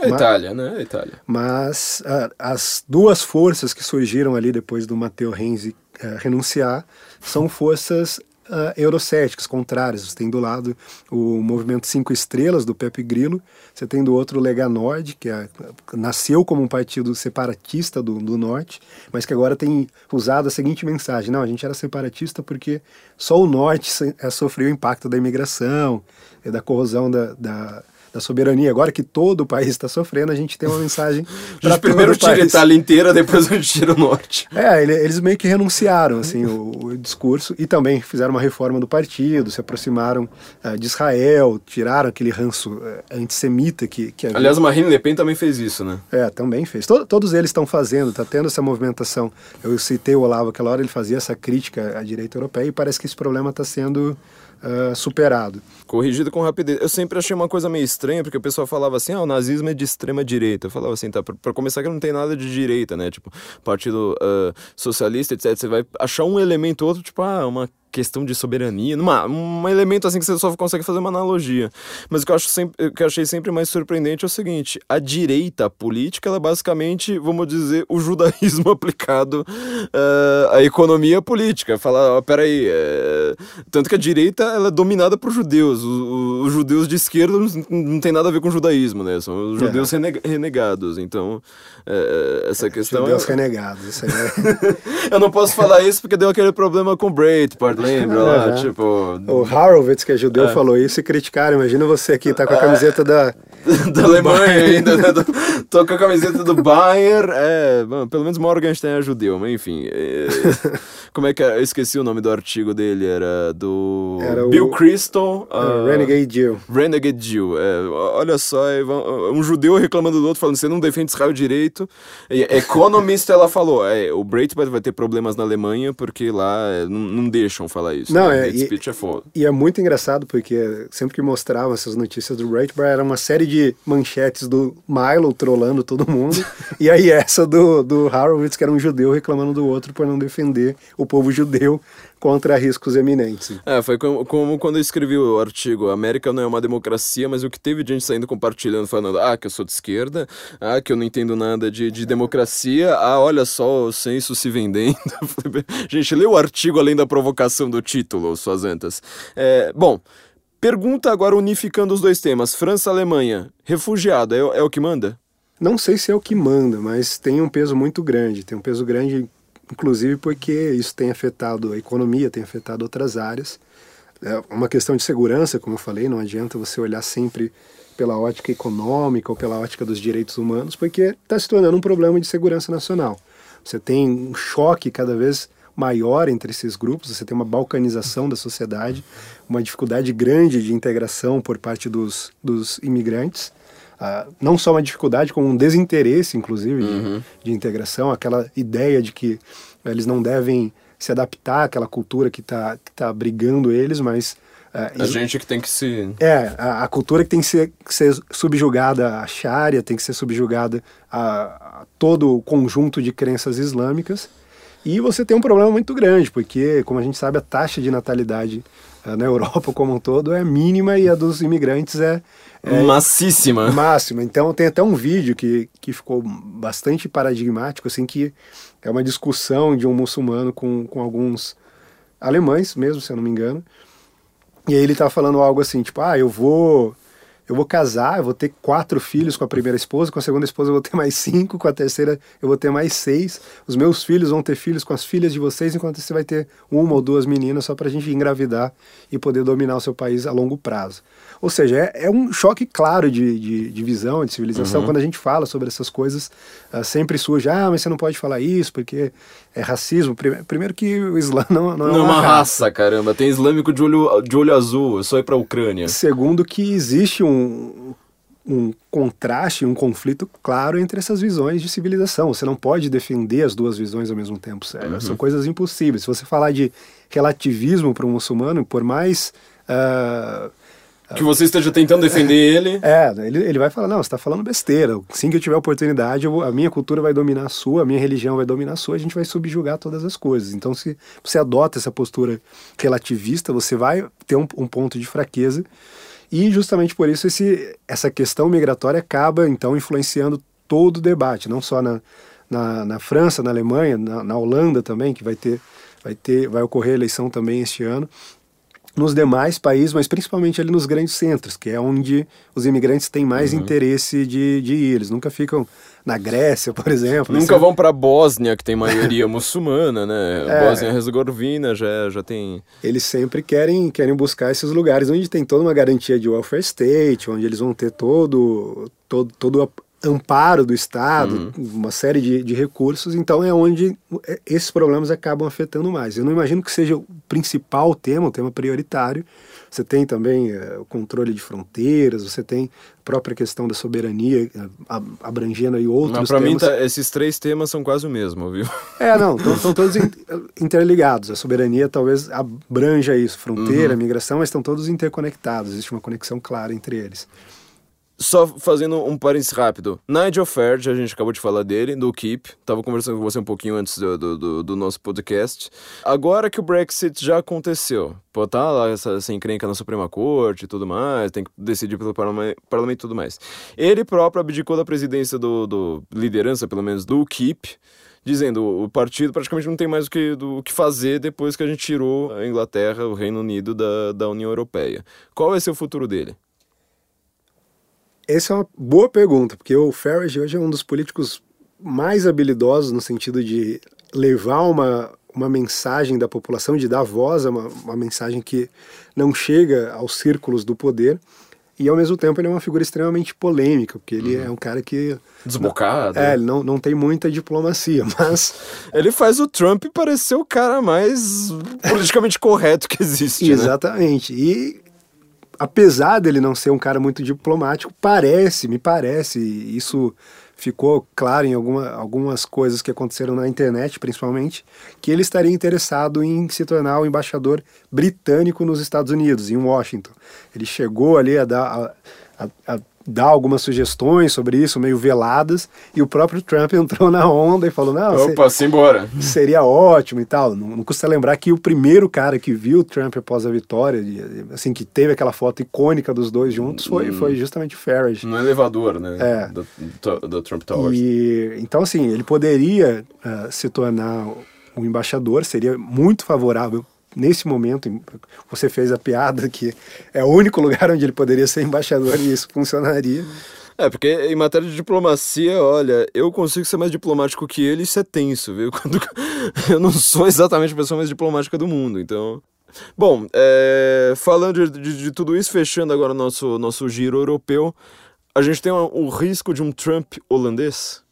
A Itália, né? A Itália. Mas uh, as duas forças que surgiram ali depois do Matteo Renzi renunciar são forças uh, eurocéticos, contrários. Você tem do lado o movimento Cinco Estrelas, do Pepe Grillo, você tem do outro o Lega Nord, que é, nasceu como um partido separatista do, do Norte, mas que agora tem usado a seguinte mensagem: não, a gente era separatista porque só o Norte eh, sofreu o impacto da imigração, da corrosão da, da da soberania. Agora que todo o país está sofrendo, a gente tem uma mensagem para primeiro tira a Itália inteira, depois a gente tira o norte. É, eles meio que renunciaram assim o, o discurso e também fizeram uma reforma do partido, se aproximaram uh, de Israel, tiraram aquele ranço uh, antissemita que, que havia. Aliás, Marine Le Pen também fez isso, né? É, também fez. Todo, todos eles estão fazendo, está tendo essa movimentação. Eu citei o Olavo aquela hora, ele fazia essa crítica à direita europeia e parece que esse problema está sendo uh, superado. Corrigido com rapidez. Eu sempre achei uma coisa meio estranha, porque o pessoal falava assim, ah, o nazismo é de extrema direita. Eu falava assim, tá, pra começar que não tem nada de direita, né? Tipo, Partido uh, Socialista, etc. Você vai achar um elemento ou outro, tipo, ah, uma questão de soberania, numa, um elemento assim que você só consegue fazer uma analogia. Mas o que eu, acho sempre, o que eu achei sempre mais surpreendente é o seguinte: a direita política ela é basicamente, vamos dizer, o judaísmo aplicado uh, à economia política. Falar, oh, peraí, é... tanto que a direita ela é dominada por judeus. Os, os judeus de esquerda não, não, tem nada a ver com o judaísmo, né? São os judeus é. renegados. Então, é, essa questão. Judeus é... renegados, isso aí é... eu não posso falar isso porque deu aquele problema com Breitbart lembra lá, tipo... O Horowitz, que é judeu, é. falou isso e criticaram. Imagina você aqui, tá com a camiseta da... da Alemanha ainda, né? Tô com a camiseta do Bayern. É, bom, pelo menos Morgenstern é judeu, mas enfim. É, como é que é? Eu esqueci o nome do artigo dele, era do era Bill o, Crystal. Uh, Renegade Jew. Renegade Jew. É, olha só, é, um judeu reclamando do outro, falando você não defende Israel direito. E Economist, ela falou, é, o Breitbart vai ter problemas na Alemanha porque lá é, não, não deixam falar isso. Não, né? é, e, é foda. E é muito engraçado porque sempre que mostravam essas notícias do Breitbart era uma série de de manchetes do Milo trolando todo mundo, e aí essa do, do Horowitz, que era um judeu reclamando do outro por não defender o povo judeu contra riscos eminentes. É, foi como, como, quando eu escrevi o artigo, a América não é uma democracia, mas o que teve de gente saindo compartilhando, falando, ah, que eu sou de esquerda, ah, que eu não entendo nada de, de democracia, ah, olha só o censo se vendendo. gente, lê o artigo além da provocação do título, suas antas. É, bom, Pergunta agora unificando os dois temas: França Alemanha, refugiado, é, é, o que manda? Não sei se é o que manda, mas tem um peso muito grande. Tem um peso grande, inclusive porque isso tem afetado a economia, tem afetado outras áreas. É uma questão de segurança, como eu falei, não adianta você olhar sempre pela ótica econômica ou pela ótica dos direitos humanos, porque está se tornando um problema de segurança nacional. Você tem um choque cada vez maior entre esses grupos, você tem uma balcanização da sociedade, uma dificuldade grande de integração por parte dos, dos imigrantes. Uh, não só uma dificuldade, como um desinteresse, inclusive, uhum. de, de, integração, aquela ideia de que eles não devem se adaptar àquela cultura que está que tá brigando eles, mas. Uh, a gente que tem que se. É, a, a, cultura que tem que ser, que ser subjugada à Sharia, tem que ser subjugada a, a todo o conjunto de crenças islâmicas. E você tem um problema muito grande, porque, como a gente sabe, a taxa de natalidade na Europa como um todo é mínima e a dos imigrantes é, é massíssima. Máxima. Então tem até um vídeo que, que ficou bastante paradigmático, assim, que é uma discussão de um muçulmano com, com alguns alemães mesmo, se eu não me engano. E aí ele tá falando algo assim, tipo, ah, eu vou eu vou casar, eu vou ter quatro filhos com a primeira esposa, com a segunda esposa eu vou ter mais cinco, com a terceira eu vou ter mais seis. Os meus filhos vão ter filhos com as filhas de vocês, enquanto você vai ter uma ou duas meninas só para a gente engravidar e poder dominar o seu país a longo prazo. Ou seja, é, é um choque claro de, de, de, visão, de civilização. Uhum. Quando a gente fala sobre essas coisas, uh, sempre surge, ah, mas você não pode falar isso porque é racismo. Primeiro, primeiro que o Islã não, não é não uma, uma raça. raça. caramba. Tem islâmico de olho, de olho azul, é só ir para a Ucrânia. Segundo que existe um, um contraste, um conflito claro entre essas visões de civilização. Você não pode defender as duas visões ao mesmo tempo, sério. Uhum. São coisas impossíveis. Se você falar de relativismo para um muçulmano, por mais uh, que você esteja tentando defender ele. É, ele, ele vai falar, não, você está falando besteira. Assim que eu tiver oportunidade, eu, a minha cultura vai dominar a sua, a minha religião vai dominar a sua, a gente vai subjugar todas as coisas. Então, se você adota essa postura relativista, você vai ter um, um ponto de fraqueza. E justamente por isso esse, essa questão migratória acaba, então, influenciando todo o debate, não só na, na, na França, na Alemanha, na, na Holanda também, que vai ter, vai ter, vai ocorrer eleição também este ano nos demais países, mas principalmente ali nos grandes centros, que é onde os imigrantes têm mais uhum. interesse de, de ir. Eles nunca ficam na Grécia, por exemplo. Nunca vão para a Bósnia, que tem maioria muçulmana, né? É, Bósnia-Herzegovina já, já tem... Eles sempre querem, querem buscar esses lugares onde tem toda uma garantia de welfare state, onde eles vão ter todo, todo, todo amparo do Estado, uhum. uma série de, de recursos, então é onde é, esses problemas acabam afetando mais. Eu não imagino que seja o principal tema, o tema prioritário. Você tem também é, o controle de fronteiras, você tem a própria questão da soberania, abrangendo aí outros Mas para mim, tá, esses três temas são quase o mesmo, viu? É, não, estão todos interligados. A soberania talvez abranja isso, fronteira, uhum. migração, mas estão todos interconectados, existe uma conexão clara entre eles. Só fazendo um parênteses rápido. Nigel Farage, a gente acabou de falar dele, do Keep. Tava conversando com você um pouquinho antes do, do, do nosso podcast. Agora que o Brexit já aconteceu, pô, tá lá essa, essa encrenca na Suprema Corte e tudo mais, tem que decidir pelo parlamento, parlamento e tudo mais. Ele próprio abdicou da presidência do, do liderança, pelo menos, do Keep dizendo o partido praticamente não tem mais o que, do, o que fazer depois que a gente tirou a Inglaterra, o Reino Unido da, da União Europeia. Qual vai ser o futuro dele? Essa é uma boa pergunta, porque o Farage hoje é um dos políticos mais habilidosos no sentido de levar uma, uma mensagem da população, de dar voz a uma, uma mensagem que não chega aos círculos do poder. E ao mesmo tempo ele é uma figura extremamente polêmica, porque ele uhum. é um cara que. Desbocado. É, ele não, não tem muita diplomacia, mas. ele faz o Trump parecer o cara mais politicamente correto que existe. Né? Exatamente. Né? E apesar dele não ser um cara muito diplomático, parece, me parece, isso ficou claro em alguma, algumas coisas que aconteceram na internet, principalmente, que ele estaria interessado em se tornar o embaixador britânico nos Estados Unidos, em Washington. Ele chegou ali a dar. A, a, a dar algumas sugestões sobre isso, meio veladas, e o próprio Trump entrou na onda e falou: Não, Opa, ser, embora. seria ótimo e tal. Não, não, custa lembrar que o primeiro cara que viu o Trump após a vitória, assim, que teve aquela foto icônica dos dois juntos, foi, hum. foi justamente Farage. No elevador, né? É. Do, do, do Trump Towers. E, então, assim, ele poderia uh, se tornar um embaixador, seria muito favorável nesse momento, você fez a piada que é o único lugar onde ele poderia ser embaixador e isso funcionaria. É, porque em matéria de diplomacia, olha, eu consigo ser mais diplomático que ele, isso é tenso, viu? Quando eu não sou exatamente a pessoa mais diplomática do mundo, então. Bom, é, falando de, de, de, tudo isso, fechando agora o nosso, nosso giro europeu, a gente tem o risco de um Trump holandês?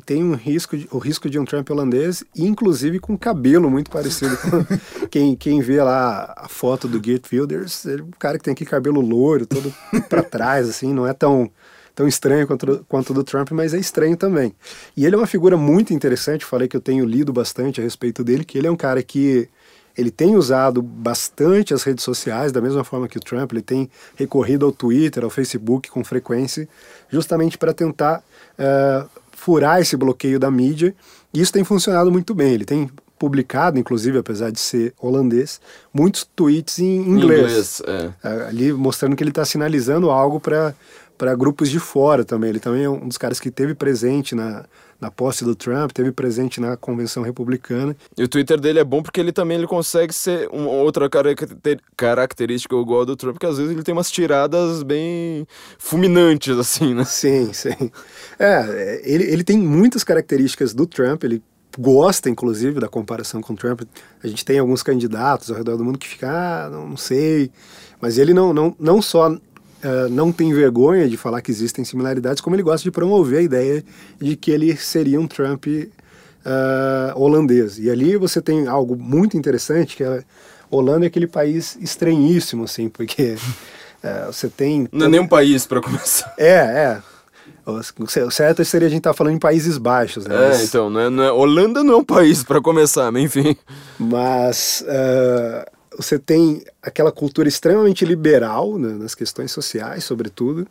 Tem um risco de, o risco de um Trump holandês, inclusive com cabelo muito parecido com quem, quem vê lá a foto do Geert Wilders, ele, o cara que tem aqui cabelo loiro, todo para trás, assim, não é tão tão estranho quanto, quanto do Trump, mas é estranho também. E ele é uma figura muito interessante, falei que eu tenho lido bastante a respeito dele, que ele é um cara que ele tem usado bastante as redes sociais, da mesma forma que o Trump, ele tem recorrido ao Twitter, ao Facebook com frequência, justamente para tentar uh, furar esse bloqueio da mídia, e isso tem funcionado muito bem. Ele tem publicado, inclusive, apesar de ser holandês, muitos tweets em inglês. inglês é. é ali mostrando que ele está sinalizando algo para grupos de fora também. Ele também é um dos caras que teve presente na, na posse do Trump, teve presente na convenção republicana. E o Twitter dele é bom porque ele também ele consegue ser uma outra característica igual ao do Trump, que às vezes ele tem umas tiradas bem fulminantes, assim, né? Sim, sim. É, ele, ele tem muitas características do Trump, ele gosta, inclusive, da comparação com o Trump. A gente tem alguns candidatos ao redor do mundo que ficam, ah, não, não sei. Mas ele não, não, não só uh, não tem vergonha de falar que existem similaridades, como ele gosta de promover a ideia de que ele seria um Trump uh, holandês. E ali você tem algo muito interessante, que a Holanda é aquele país estranhíssimo, assim, porque uh, você tem... Não é nem um país, para começar. É, é. O certo seria a gente estar tá falando em Países Baixos, né? É, mas... então, não é, não é... Holanda não é um país para começar, mas enfim. Mas uh, você tem aquela cultura extremamente liberal né, nas questões sociais, sobretudo,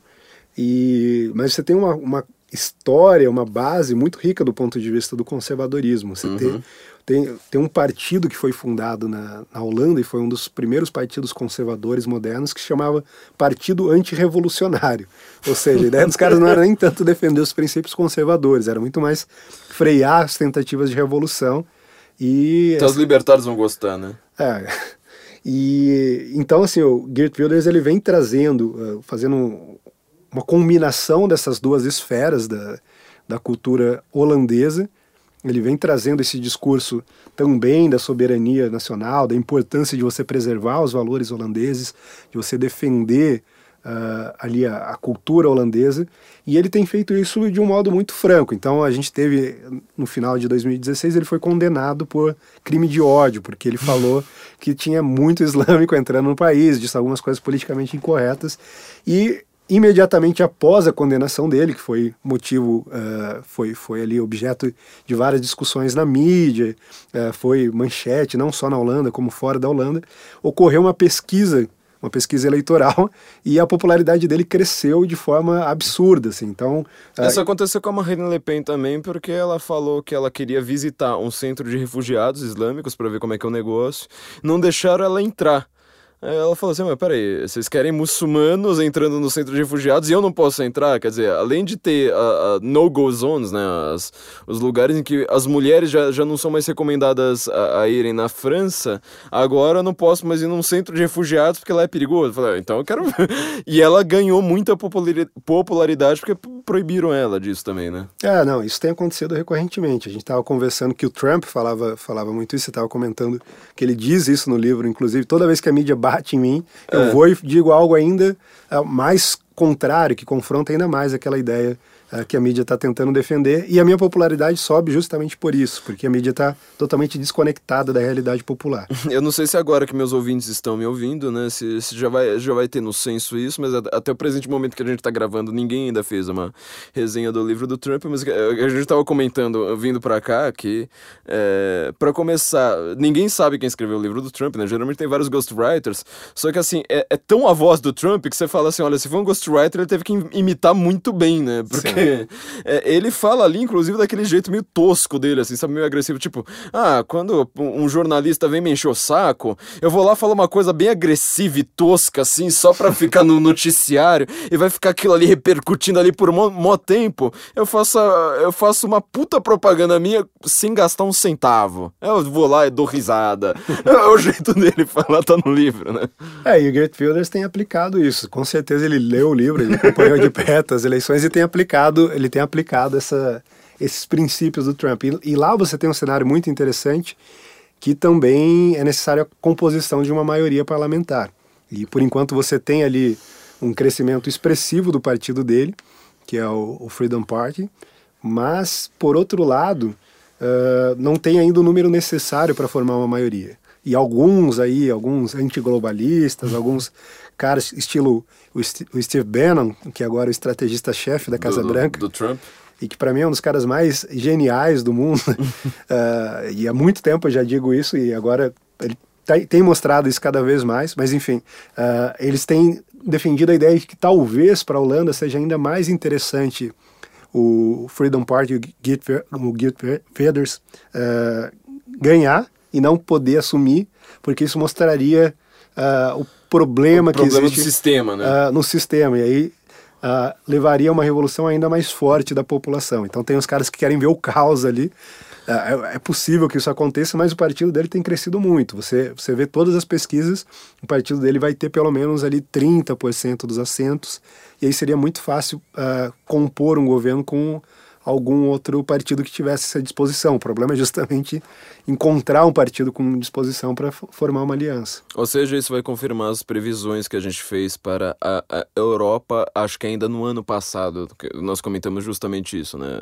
e mas você tem uma, uma história, uma base muito rica do ponto de vista do conservadorismo. Você uhum. tem, tem, tem um partido que foi fundado na, na Holanda e foi um dos primeiros partidos conservadores modernos que se chamava Partido Antirrevolucionário. Ou seja, a ideia dos caras não era nem tanto defender os princípios conservadores, era muito mais frear as tentativas de revolução. E então os libertários vão gostar, né? É. E então assim, o Geert Wilders ele vem trazendo, uh, fazendo uma combinação dessas duas esferas da, da cultura holandesa. Ele vem trazendo esse discurso também da soberania nacional, da importância de você preservar os valores holandeses, de você defender uh, ali a, a, cultura holandesa, e ele tem feito isso de um modo muito franco. Então a gente teve, no final de 2016, ele foi condenado por crime de ódio, porque ele falou que tinha muito islâmico entrando no país, disse algumas coisas politicamente incorretas, e imediatamente após a condenação dele, que foi motivo, uh, foi, foi ali objeto de várias discussões na mídia, uh, foi manchete, não só na Holanda, como fora da Holanda, ocorreu uma pesquisa uma pesquisa eleitoral e a popularidade dele cresceu de forma absurda, assim. Então, isso uh... aconteceu com a Marine Le Pen também, porque ela falou que ela queria visitar um centro de refugiados islâmicos para ver como é que é o negócio. Não deixaram ela entrar. Ela falou assim, mas peraí, vocês querem muçulmanos entrando no centro de refugiados e eu não posso entrar? Quer dizer, além de ter a, a no-go zones, né, as, os lugares em que as mulheres já, já não são mais recomendadas a, a, irem na França, agora eu não posso mais ir num centro de refugiados porque lá é perigoso. Eu falei, ah, então eu quero... e ela ganhou muita popularidade porque proibiram ela disso também, né? É, não, isso tem acontecido recorrentemente. A gente estava conversando que o Trump falava, falava muito isso, você estava comentando que ele diz isso no livro, inclusive, toda vez que a mídia bate em mim, é. eu vou e digo algo ainda uh, mais contrário, que confronta ainda mais aquela ideia uh, que a mídia está tentando defender. E a minha popularidade sobe justamente por isso, porque a mídia está totalmente desconectada da realidade popular. Eu não sei se agora que meus ouvintes estão me ouvindo, né, se, se já, vai, já vai ter no senso isso, mas até o presente momento que a gente está gravando, ninguém ainda fez uma resenha do livro do Trump, mas a gente estava comentando, vindo para cá, que é, para começar, ninguém sabe quem escreveu o livro do Trump, né, geralmente tem vários ghostwriters, só que assim, é, é tão a voz do Trump que você fala assim, olha, se for um ghostwriter, ele teve que imitar muito bem, né, porque... É, ele fala ali, inclusive, daquele jeito meio tosco dele, assim, sabe, meio agressivo. Tipo, ah, quando um jornalista vem me encher o saco, eu vou lá falar uma coisa bem agressiva e tosca, assim, só pra ficar no noticiário, e vai ficar aquilo ali repercutindo ali por mó, mó tempo. Eu faço, eu faço uma puta propaganda minha sem gastar um centavo. Eu vou lá e dou risada. é o jeito dele falar, tá no livro, né? É, e o Gert Wilders tem aplicado isso. Com certeza ele leu o livro, ele acompanhou de perto as eleições e tem aplicado aplicado, ele tem aplicado essa, esses princípios do Trump. E, e lá você tem um cenário muito interessante que também é necessária a composição de uma maioria parlamentar. E por enquanto você tem ali um crescimento expressivo do partido dele, que é o, o Freedom Party, mas por outro lado uh, não tem ainda o número necessário para formar uma maioria. E alguns aí, alguns antiglobalistas, alguns caras estilo o, Steve Bannon, que agora é o estrategista-chefe da Casa do, Branca. Do Trump. E que para mim é um dos caras mais geniais do mundo. uh, e há muito tempo eu já digo isso e agora ele tem mostrado isso cada vez mais. Mas enfim, uh, eles têm defendido a ideia de que talvez para a Holanda seja ainda mais interessante o Freedom Party, o Geert Wilders, uh, ganhar e não poder assumir, porque isso mostraria uh, o problema, o que problema existe do sistema, né? Uh, no sistema. E aí uh, levaria a uma revolução ainda mais forte da população. Então tem os caras que querem ver o caos ali. É, é, possível que isso aconteça, mas o partido dele tem crescido muito. Você, você vê todas as pesquisas, o partido dele vai ter pelo menos ali 30% dos assentos, e aí seria muito fácil compor um governo com algum outro partido que tivesse essa disposição. O problema é justamente encontrar um partido com disposição para formar uma aliança. Ou seja, isso vai confirmar as previsões que a gente fez para a, a Europa, acho que ainda no ano passado, nós comentamos justamente isso, né?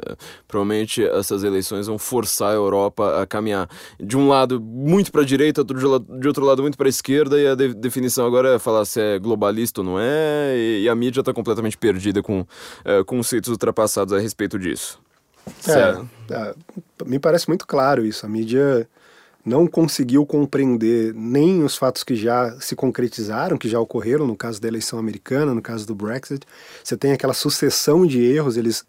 Provavelmente essas eleições vão forçar a Europa a caminhar de um lado muito para a direita, de outro lado muito para a esquerda, e a de, definição agora é falar se é globalista ou não é, e, e a mídia está completamente perdida com é, conceitos ultrapassados a respeito disso. É, é, me parece muito claro isso. A mídia não conseguiu compreender nem os fatos que já se concretizaram, que já ocorreram no caso da eleição americana, no caso do Brexit. Você tem aquela sucessão de erros, eles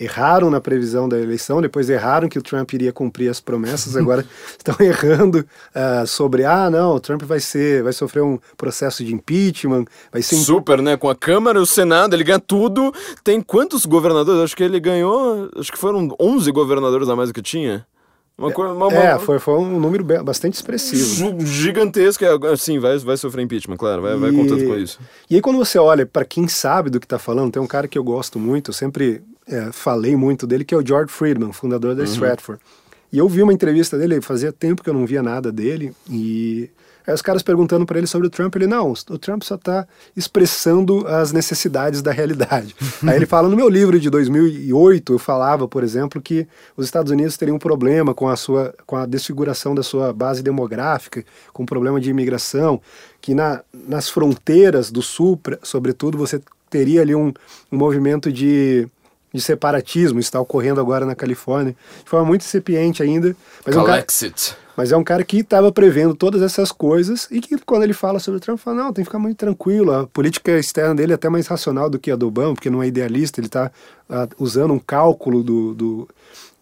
erraram na previsão da eleição, depois erraram que o Trump iria cumprir as promessas, agora estão errando uh, sobre ah não, o Trump vai ser, vai sofrer um processo de impeachment, vai ser super, né? Com a Câmara e o Senado, ele ganha tudo. Tem quantos governadores? Acho que ele ganhou, acho que foram 11 governadores a mais do que tinha. Uma coisa, uma, é, foi, foi um número bastante expressivo. Gigantesco, é, assim, vai, vai sofrer impeachment, claro, vai, e, vai contando com isso. E aí quando você olha para quem sabe do que está falando, tem um cara que eu gosto muito, eu sempre é, falei muito dele, que é o George Friedman, fundador da uhum. Stratford. E eu vi uma entrevista dele, fazia tempo que eu não via nada dele, e Aí os caras perguntando para ele sobre o Trump, ele, não, o Trump só está expressando as necessidades da realidade. Aí ele fala, no meu livro de 2008, eu falava, por exemplo, que os Estados Unidos teriam um problema com a, sua, com a desfiguração da sua base demográfica, com o problema de imigração, que na, nas fronteiras do Sul, sobretudo, você teria ali um, um movimento de de separatismo, está ocorrendo agora na Califórnia, de forma muito incipiente ainda. Mas é um cara, mas é um cara que estava prevendo todas essas coisas e que quando ele fala sobre o Trump, fala, não, tem que ficar muito tranquilo, a política externa dele é até mais racional do que a do Obama, porque não é idealista, ele está uh, ah, usando um cálculo do, do,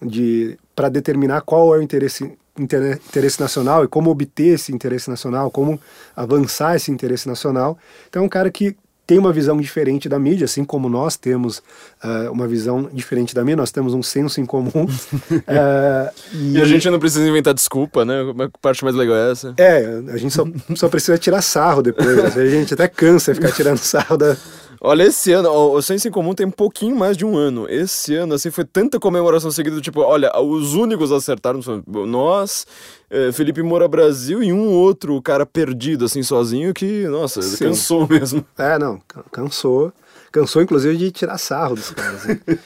de para determinar qual é o interesse interesse nacional e como obter esse interesse nacional, como avançar esse interesse nacional. Então, é um cara que tem uma visão diferente da mídia, assim como nós temos uh, uma visão diferente da mídia, nós temos um senso em comum. uh, e... e... a gente não precisa inventar desculpa, né? A parte mais legal é essa. É, a gente só, só precisa tirar sarro depois. a gente até cansa de ficar tirando sarro da, Olha, esse ano, o Senso em Comum tem um pouquinho mais de um ano. Esse ano, assim, foi tanta comemoração seguida, tipo, olha, os únicos acertaram, nós, eh, Felipe Moura Brasil e um outro cara perdido, assim, sozinho, que, nossa, Sim. cansou mesmo. É, não, cansou. Cansou, inclusive, de tirar sarro dos caras. Né?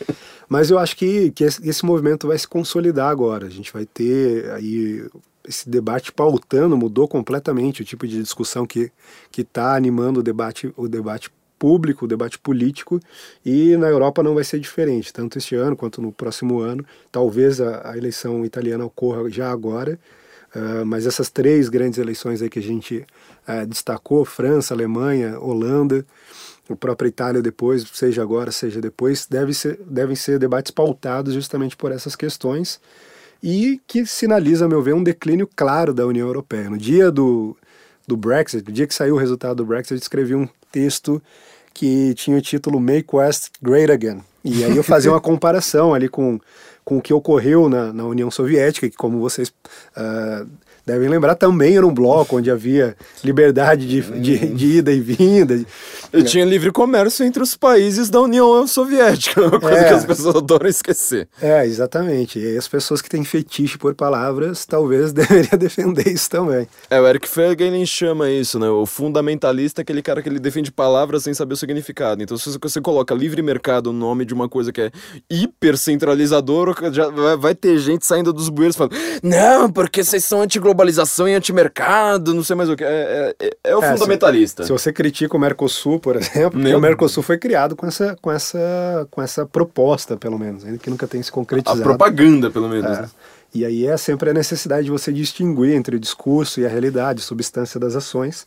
Mas eu acho que, que esse movimento vai se consolidar agora. A gente vai ter aí esse debate pautando mudou completamente o tipo de discussão que que está animando o debate o debate público, o debate político, e na Europa não vai ser diferente, tanto este ano quanto no próximo ano. Talvez a, a eleição italiana ocorra já agora, uh, mas essas três grandes eleições aí que a gente uh, destacou, França, Alemanha, Holanda, a própria Itália depois, seja agora, seja depois, deve ser, devem ser debates pautados justamente por essas questões e que sinaliza, a meu ver, um declínio claro da União Europeia. No dia do, do Brexit, no dia que saiu o resultado do Brexit, eu escrevi um texto que tinha o título Make West Great Again. E aí eu fazia uma comparação ali com, com o que ocorreu na, na União Soviética, que como vocês uh, devem lembrar, também era um bloco onde havia liberdade de, de, de ida e vinda. E tinha livre comércio entre os países da União Soviética, uma coisa é, que as pessoas adoram esquecer. É, exatamente. E as pessoas que têm fetiche por palavras talvez deveriam defender isso também. É, o Eric Fagelin chama isso, né? O fundamentalista é aquele cara que ele defende palavras sem saber o significado. Então, se você coloca livre mercado no nome de uma coisa que é hipercentralizador, já vai, ter gente saindo dos bueiros falando: não, porque vocês são anti globalização e antimercado, não sei mais o que. É, é, é o é, fundamentalista. Se, se, você critica o Mercosul, por exemplo, o Mercosul foi criado com essa, com, essa, com essa proposta, pelo menos, ainda que nunca tenha se concretizado. A propaganda, pelo menos. É. Né? E aí é sempre a necessidade de você distinguir entre o discurso e a realidade, substância das ações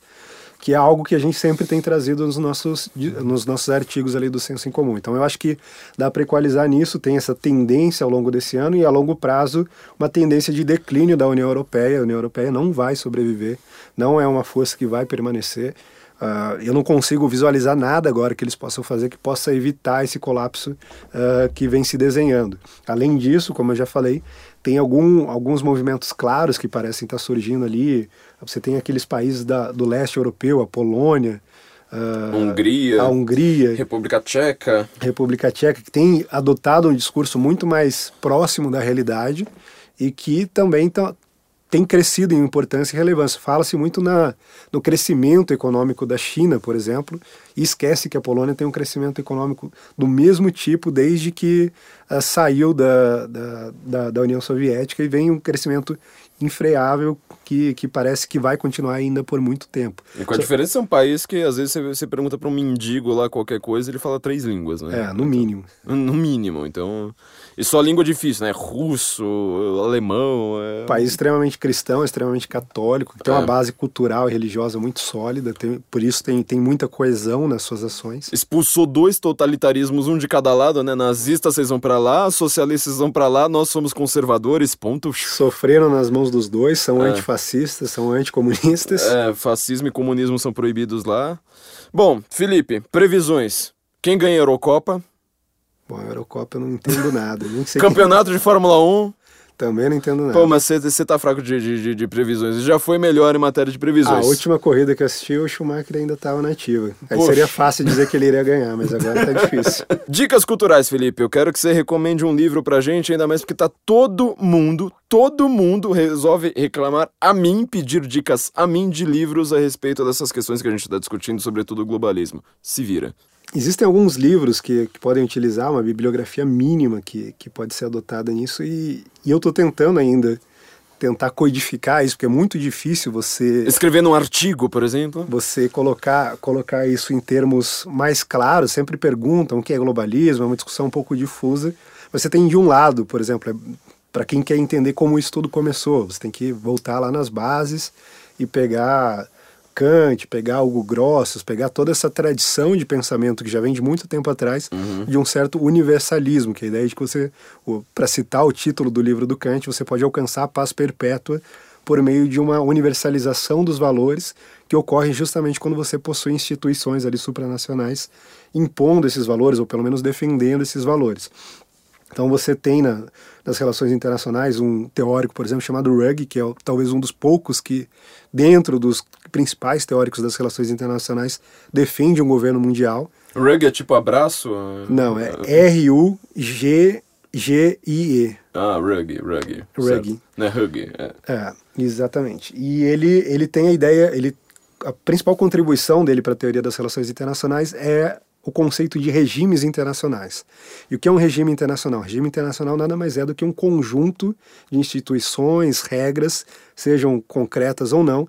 que é algo que a gente sempre tem trazido nos nossos, nos nossos artigos ali do Senso em Comum. Então eu acho que dá para equalizar nisso, tem essa tendência ao longo desse ano e a longo prazo uma tendência de declínio da União Europeia. A União Europeia não vai sobreviver, não é uma força que vai permanecer. Uh, eu não consigo visualizar nada agora que eles possam fazer que possa evitar esse colapso uh, que vem se desenhando. Além disso, como eu já falei, tem algum, alguns movimentos claros que parecem estar surgindo ali. Você tem aqueles países da, do leste europeu, a Polônia, uh, Hungria, a Hungria, República Tcheca, República Tcheca, que tem adotado um discurso muito mais próximo da realidade e que também tem crescido em importância e relevância. Fala-se muito na, no crescimento econômico da China, por exemplo, e esquece que a Polônia tem um crescimento econômico do mesmo tipo desde que uh, saiu da, da, da, da, União Soviética e vem um crescimento infreável que, que parece que vai continuar ainda por muito tempo. E com a Só... diferença é um país que às vezes você, você pergunta para um mendigo lá qualquer coisa ele fala três línguas, né? É, no mínimo. No mínimo, então... E só língua difícil, né? Russo, alemão. É... País extremamente cristão, extremamente católico, que tem é. uma base cultural e religiosa muito sólida, tem, por isso tem, tem muita coesão nas suas ações. Expulsou dois totalitarismos, um de cada lado, né? Nazistas vocês vão para lá, socialistas vão para lá, nós somos conservadores, ponto. Sofreram nas mãos dos dois, são é. Antifascistas, são anticomunistas. É, fascismo e comunismo são proibidos lá. Bom, Felipe, previsões. Quem ganha a Eurocopa? Bom, a Eurocopa eu não entendo nada. Campeonato de Fórmula 1. Também não entendo nada. Pô, mas você tá fraco de, de, de, previsões. Já foi melhor em matéria de previsões. A última corrida que eu assisti, o Schumacher ainda estava na ativa. Aí Poxa. seria fácil dizer que ele iria ganhar, mas agora tá difícil. Dicas culturais, Felipe. Eu quero que você recomende um livro pra gente, ainda mais porque tá todo mundo, todo mundo resolve reclamar a mim, pedir dicas a mim de livros a respeito dessas questões que a gente tá discutindo, sobretudo o globalismo. Se vira. Existem alguns livros que, que, podem utilizar uma bibliografia mínima que, que pode ser adotada nisso e, e eu estou tentando ainda tentar codificar isso, porque é muito difícil você... Escrever num artigo, por exemplo? Você colocar, colocar isso em termos mais claros, sempre perguntam o que é globalismo, é uma discussão um pouco difusa. Você tem de um lado, por exemplo, é, para quem quer entender como isso tudo começou, você tem que voltar lá nas bases e pegar Kant, pegar Hugo Grossos, pegar toda essa tradição de pensamento que já vem de muito tempo atrás, Uhum. de um certo universalismo, que é a ideia de que você, para citar o título do livro do Kant, você pode alcançar a paz perpétua por meio de uma universalização dos valores que ocorre justamente quando você possui instituições ali supranacionais impondo esses valores, ou pelo menos defendendo esses valores. Então você tem na, nas relações internacionais um teórico, por exemplo, chamado Rugg, que é talvez um dos poucos que, dentro dos principais teóricos das relações internacionais, defende um governo mundial. Rug é tipo abraço? Não, é R-U-G-G-I-E. Ah, rug, rug. Rugg. certo. Não é hug, é. É, exatamente. E ele, ele tem a ideia, ele, a principal contribuição dele para a teoria das relações internacionais é o conceito de regimes internacionais. E o que é um regime internacional? regime internacional nada mais é do que um conjunto de instituições, regras, sejam concretas ou não,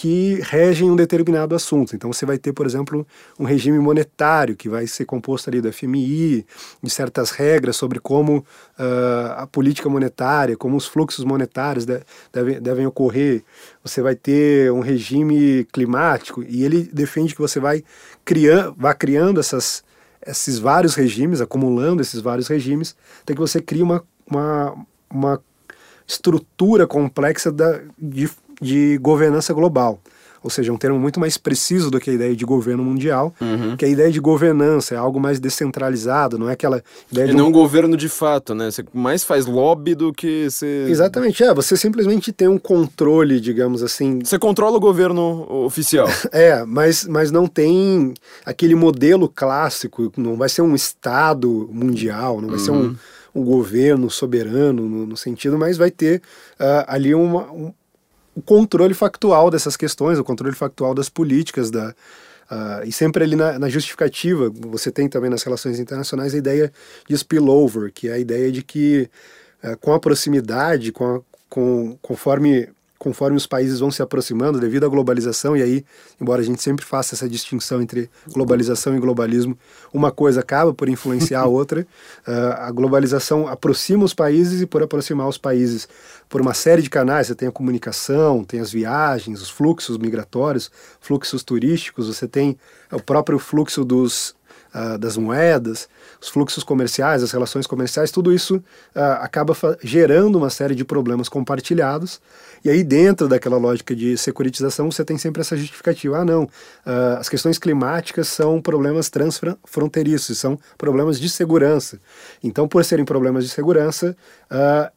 que regem um determinado assunto. Então você vai ter, por exemplo, um regime monetário que vai ser composto ali do FMI, de certas regras sobre como ah, a política monetária, como os fluxos monetários de- devem, devem ocorrer. Você vai ter um regime climático e ele defende que você vai criando, vá criando essas, esses vários regimes, acumulando esses vários regimes, até que você cria uma, uma, uma estrutura complexa da, de, de governança global. Ou seja, um termo muito mais preciso do que a ideia de governo mundial, que a ideia de governança é algo mais descentralizado, não é aquela ideia E de um não governo de fato, né? Você mais faz lobby do que você. Exatamente, é, você simplesmente tem um controle, digamos assim, Você controla o governo oficial. É, mas, mas não tem aquele modelo clássico, não vai ser um Estado mundial, não vai ser um, um governo soberano no, no sentido, mas vai ter ah, ali uma, um, o controle factual dessas questões, o controle factual das políticas, da, ah, e sempre ali na, na justificativa, você tem também nas relações internacionais a ideia de spillover, que é a ideia de que ah, com a proximidade, com, a- com conforme conforme os países vão se aproximando devido à globalização, e aí, embora a gente sempre faça essa distinção entre globalização e globalismo, uma coisa acaba por influenciar a outra. Ah, a globalização aproxima os países e, por aproximar os países por uma série de canais, você tem a comunicação, tem as viagens, os fluxos migratórios, fluxos turísticos, você tem o próprio fluxo dos, ah, das moedas, os fluxos comerciais, as relações comerciais, tudo isso ah, acaba gerando uma série de problemas compartilhados. E aí, dentro daquela lógica de securitização, você tem sempre essa justificativa. Ah, não, ah, as questões climáticas são problemas transfronteiriços, são problemas de segurança. Então, por serem problemas de segurança,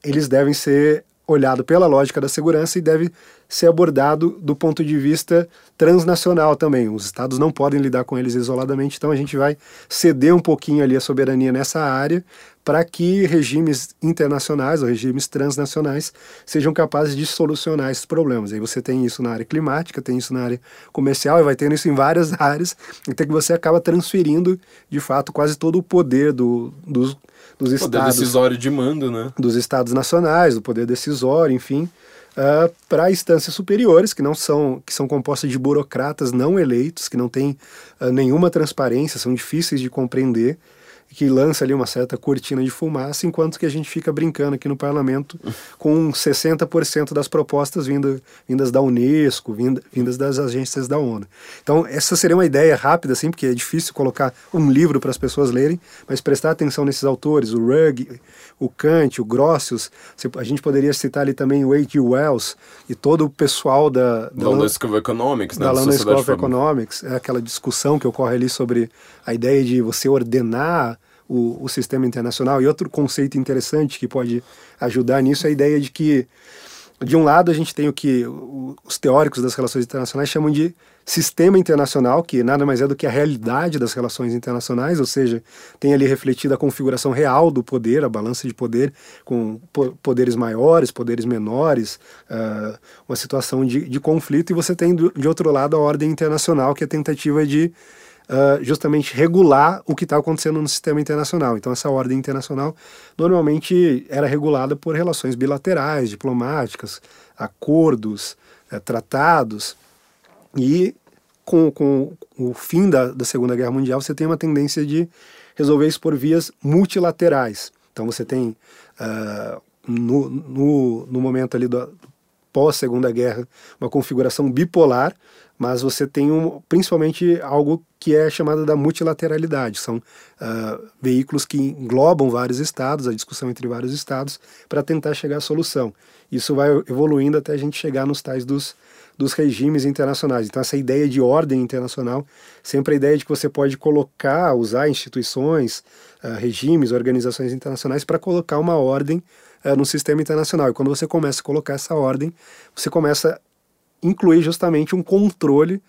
eles devem ser olhado pela lógica da segurança e deve ser abordado do ponto de vista transnacional também. Os estados não podem lidar com eles isoladamente, então a gente vai ceder um pouquinho ali a soberania nessa área para que regimes internacionais ou regimes transnacionais sejam capazes de solucionar esses problemas. Aí você tem isso na área climática, tem isso na área comercial e vai tendo isso em várias áreas, até que você acaba transferindo, de fato, quase todo o poder do, dos, dos Poder estados decisório de mando, né? dos estados nacionais, do poder decisório, enfim, para instâncias superiores que não são que são compostas de burocratas não eleitos, que não têm ah, nenhuma transparência, são difíceis de compreender, que lança ali uma certa cortina de fumaça, enquanto que a gente fica brincando aqui no parlamento com 60% das propostas vindo, vindas da Unesco, vinda- vindas das agências da ONU. Então, essa seria uma ideia rápida, assim, porque é difícil colocar um livro para as pessoas lerem, mas prestar atenção nesses autores, o Rugg, o Kant, o Grossius, a gente poderia citar ali também o H.G. Wells e todo o pessoal da, Da London School of Economics, né? da London School of Economics, é aquela discussão que ocorre ali sobre a ideia de você ordenar o, o sistema internacional. E outro conceito interessante que pode ajudar nisso é a ideia de que, de um lado, a gente tem o que os teóricos das relações internacionais chamam de sistema internacional, que nada mais é do que a realidade das relações internacionais, ou seja, tem ali refletida a configuração real do poder, a balança de poder, com po- poderes maiores, poderes menores, ah, uma situação de, de conflito, e você tem, de outro lado, a ordem internacional, que é a tentativa de justamente regular o que está acontecendo no sistema internacional. Então, essa ordem internacional normalmente era regulada por relações bilaterais, diplomáticas, acordos, tratados. E com, com o fim da, da Segunda Guerra Mundial, você tem uma tendência de resolver isso por vias multilaterais. Então, você tem, ah, no, no, no momento ali do, pós Segunda Guerra, uma configuração bipolar, mas você tem um, principalmente algo que é chamado da multilateralidade. São uh, veículos que englobam vários estados, a discussão entre vários estados, para tentar chegar à solução. Isso vai evoluindo até a gente chegar nos tais dos, dos regimes internacionais. Então, essa ideia de ordem internacional, sempre a ideia de que você pode colocar, usar instituições, uh, regimes, organizações internacionais para colocar uma ordem uh, no sistema internacional. E quando você começa a colocar essa ordem, você começa incluir justamente um controle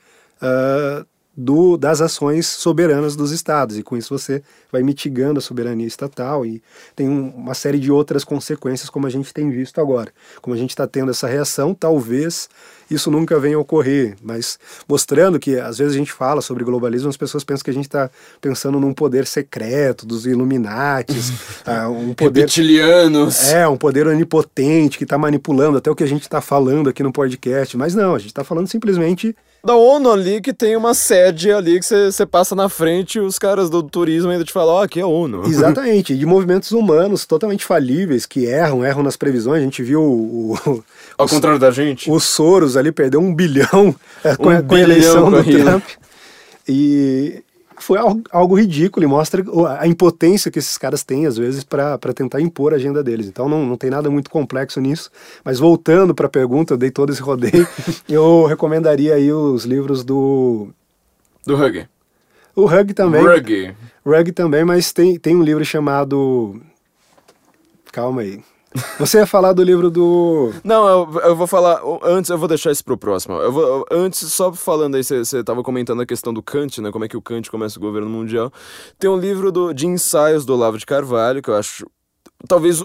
uh, do, das ações soberanas dos estados, e com isso você vai mitigando a soberania estatal e tem um, uma série de outras consequências, como a gente tem visto agora. Como a gente está tendo essa reação, talvez isso nunca venha a ocorrer, mas mostrando que às vezes a gente fala sobre globalismo, as pessoas pensam que a gente está pensando num poder secreto dos Illuminates, uh, um poder é um poder onipotente que está manipulando até o que a gente está falando aqui no podcast, mas não, a gente está falando simplesmente da ONU ali que tem uma sede ali que você passa na frente e os caras do turismo ainda te falam, ó, oh, aqui é a ONU. Exatamente, de movimentos humanos totalmente falíveis, que erram, erram nas previsões. A gente viu o. o Ao contrário da gente. O Soros ali perdeu um bilhão é, com, um a, com a eleição do Trump. E, foi algo, algo ridículo e mostra a impotência que esses caras têm, às vezes, para tentar impor a agenda deles. Então não, não tem nada muito complexo nisso. Mas voltando para a pergunta, eu dei todo esse rodeio, eu recomendaria aí os livros do. Do Hug. O Hug também. Rugg. Rugg também, mas tem, tem um livro chamado. Calma aí. Você ia falar do livro do. Não, eu, eu, vou falar. Antes, eu vou deixar isso pro próximo. Eu vou, antes, só falando aí, você estava comentando a questão do Kant, né? Como é que o Kant começa o governo mundial. Tem um livro do, de ensaios do Olavo de Carvalho, que eu acho. Talvez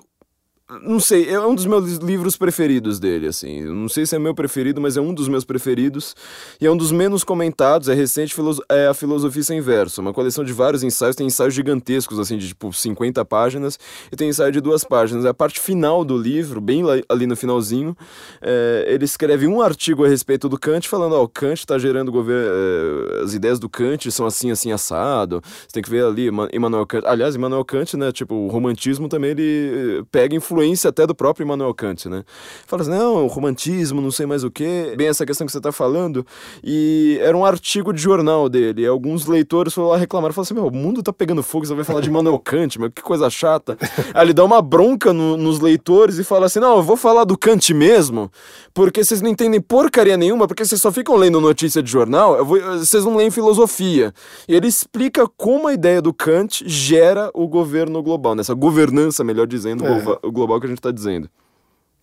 não sei, é um dos meus livros preferidos dele, assim. Não sei se é meu preferido, mas é um dos meus preferidos. E é um dos menos comentados, é recente, é A Filosofia Sem Verso. Uma coleção de vários ensaios, tem ensaios gigantescos, assim, de tipo 50 páginas, e tem ensaio de duas páginas. A parte final do livro, bem ali no finalzinho, é, ele escreve um artigo a respeito do Kant, falando, ó, oh, Kant está gerando governo... É, as ideias do Kant são assim, assim, assado. Você tem que ver ali, Immanuel Kant... Aliás, Immanuel Kant, né, tipo, o romantismo também, ele pega influência influência até do próprio Immanuel Kant, né? Fala assim, não, o romantismo, não sei mais o quê, bem essa questão que você está falando, e era um artigo de jornal dele, e alguns leitores foram lá reclamar, falaram assim, meu, o mundo tá pegando fogo, você vai falar de Immanuel Kant, meu, que coisa chata. Aí ele dá uma bronca no, nos leitores e fala assim, não, eu vou falar do Kant mesmo, porque vocês não entendem porcaria nenhuma, porque vocês só ficam lendo notícia de jornal, vou, vocês não leem filosofia. E ele explica como a ideia do Kant gera o governo global, nessa governança, melhor dizendo, é. global global que a gente está dizendo.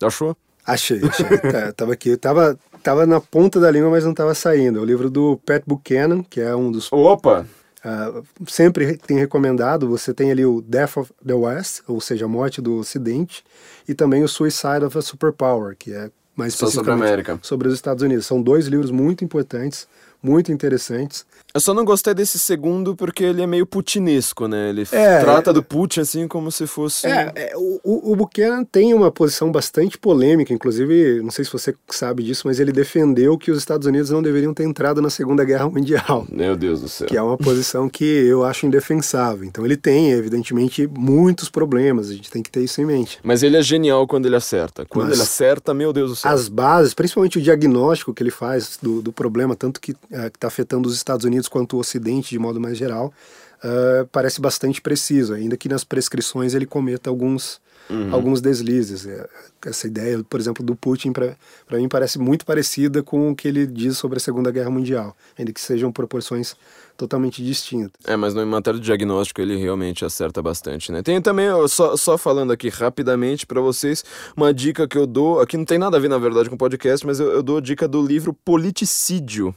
Achou? Achei, achei. tá, tava aqui, tava, tava na ponta da língua, mas não tava saindo. É o livro do Pat Buchanan, que é um dos. Opa! Uh, sempre tem recomendado. Você tem ali o Death of the West, ou seja, a morte do Ocidente, e também o Suicide of a Superpower, que é mais sobre a América. Sobre os Estados Unidos. São dois livros muito importantes, muito interessantes. Eu só não gostei desse segundo porque ele é meio putinesco, né? Ele é, trata do Putin assim como se fosse. É, é o, o Buchanan tem uma posição bastante polêmica, inclusive, não sei se você sabe disso, mas ele defendeu que os Estados Unidos não deveriam ter entrado na Segunda Guerra Mundial. Meu Deus do céu. Que é uma posição que eu acho indefensável. Então ele tem, evidentemente, muitos problemas, a gente tem que ter isso em mente. Mas ele é genial quando ele acerta. Quando mas ele acerta, meu Deus do céu. As bases, principalmente o diagnóstico que ele faz do, do problema, tanto que é, está afetando os Estados Unidos quanto o Ocidente de modo mais geral, uh, parece bastante preciso, ainda que nas prescrições ele cometa alguns, uhum. alguns deslizes. É, essa ideia, por exemplo, do Putin, para mim parece muito parecida com o que ele diz sobre a Segunda Guerra Mundial, ainda que sejam proporções totalmente distintas. É, mas em matéria de diagnóstico ele realmente acerta bastante, né? Tem também, só, só falando aqui rapidamente para vocês, uma dica que eu dou, aqui não tem nada a ver na verdade com o podcast, mas eu, eu dou a dica do livro Politicídio,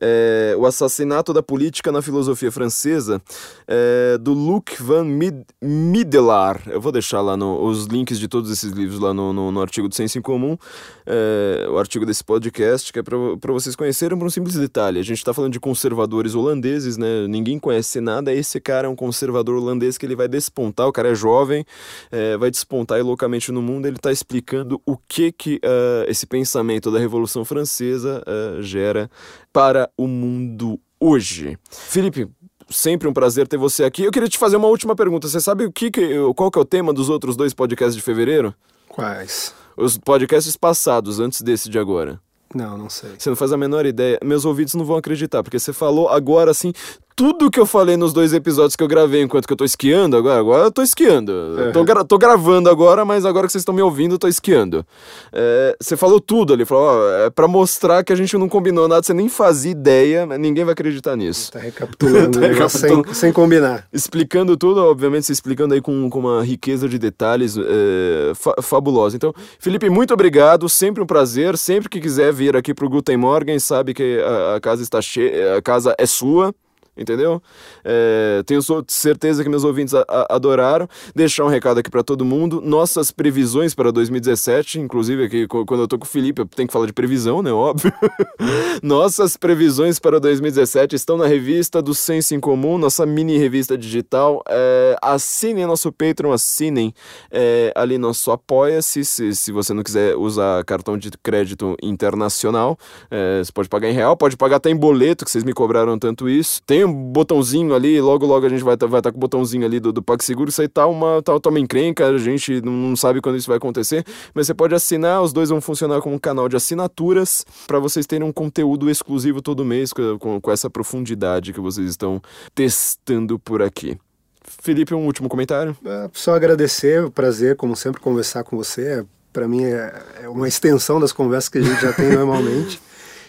é, o assassinato da política na filosofia francesa, é, do Luc van Mid Midelar. Eu vou deixar lá no, os links de todos esses livros lá no, no, no artigo do Senso em Comum, é, o artigo desse podcast, que é para vocês conhecerem por um simples detalhe. A gente está falando de conservadores holandeses holandeses, né? Ninguém conhece nada. Esse cara é um conservador holandês que ele vai despontar. O cara é jovem, é, vai despontar loucamente no mundo. Ele está explicando o que que uh, esse pensamento da Revolução Francesa uh, gera para o mundo hoje. Felipe, sempre um prazer ter você aqui. Eu queria te fazer uma última pergunta. Você sabe o que, que qual que é o tema dos outros dois podcasts de fevereiro? Quais? Os podcasts passados, antes desse de agora. Não, não sei. Você não faz a menor ideia. Meus ouvidos não vão acreditar, porque você falou agora assim, tudo que eu falei nos dois episódios que eu gravei enquanto que eu tô esquiando agora, agora eu tô esquiando. Eu tô, gra tô, gravando agora, mas agora que vocês estão me ouvindo, eu tô esquiando. É, você falou tudo ali, falou, ó, é pra mostrar que a gente não combinou nada, você nem fazia ideia, ninguém vai acreditar nisso. Tá recapitulando, tá recapitulando. Sem, sem, combinar. Explicando tudo, obviamente, se explicando aí com, com uma riqueza de detalhes é, fa fabulosa. Então, Felipe, muito obrigado, sempre um prazer, sempre que quiser vir aqui pro Guten Morgen, sabe que a, a casa está cheia, a casa é sua entendeu? É, tenho certeza que meus ouvintes a, a, adoraram. Deixar um recado aqui para todo mundo. Nossas previsões para 2017, inclusive aqui quando eu tô com o Felipe, eu tenho que falar de previsão, né? Óbvio. Nossas previsões para 2017 estão na revista do Senso em Comum, nossa mini revista digital. É, assinem nosso Patreon, assinem é, ali nosso Apoia-se, se, se você não quiser usar cartão de crédito internacional. É, você pode pagar em real, pode pagar até em boleto, que vocês me cobraram tanto isso. Tem um botãozinho ali, logo logo a gente vai estar vai tá com o botãozinho ali do, do PagSeguro, isso aí tá uma, tá, tá uma encrenca, a gente não sabe quando isso vai acontecer, mas você pode assinar, os dois vão funcionar como um canal de assinaturas para vocês terem um conteúdo exclusivo todo mês com, com, com essa profundidade que vocês estão testando por aqui. Felipe, um último comentário? É, só agradecer, o prazer, como sempre, conversar com você. Para mim é, é uma extensão das conversas que a gente já tem normalmente.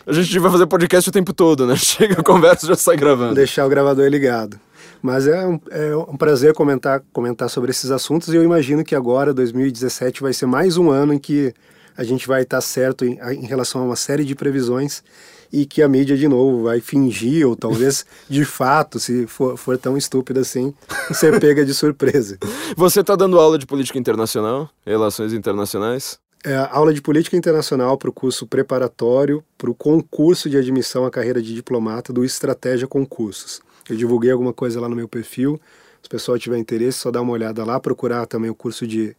A gente vai fazer podcast o tempo todo, né? Chega, conversa já sai gravando. Deixar o gravador ligado. Mas é um, é um prazer comentar, comentar sobre esses assuntos e eu imagino que agora, 2017, vai ser mais um ano em que a gente vai estar certo em, em relação a uma série de previsões e que a mídia de novo vai fingir, ou talvez de fato, se for, for tão estúpida assim, ser pega de surpresa. Você está dando aula de política internacional, relações internacionais? É, aula de política internacional para o curso preparatório para o concurso de admissão à carreira de diplomata do Estratégia Concursos. Eu divulguei alguma coisa lá no meu perfil. Se o pessoal tiver interesse, só dá uma olhada lá, procurar também o curso de,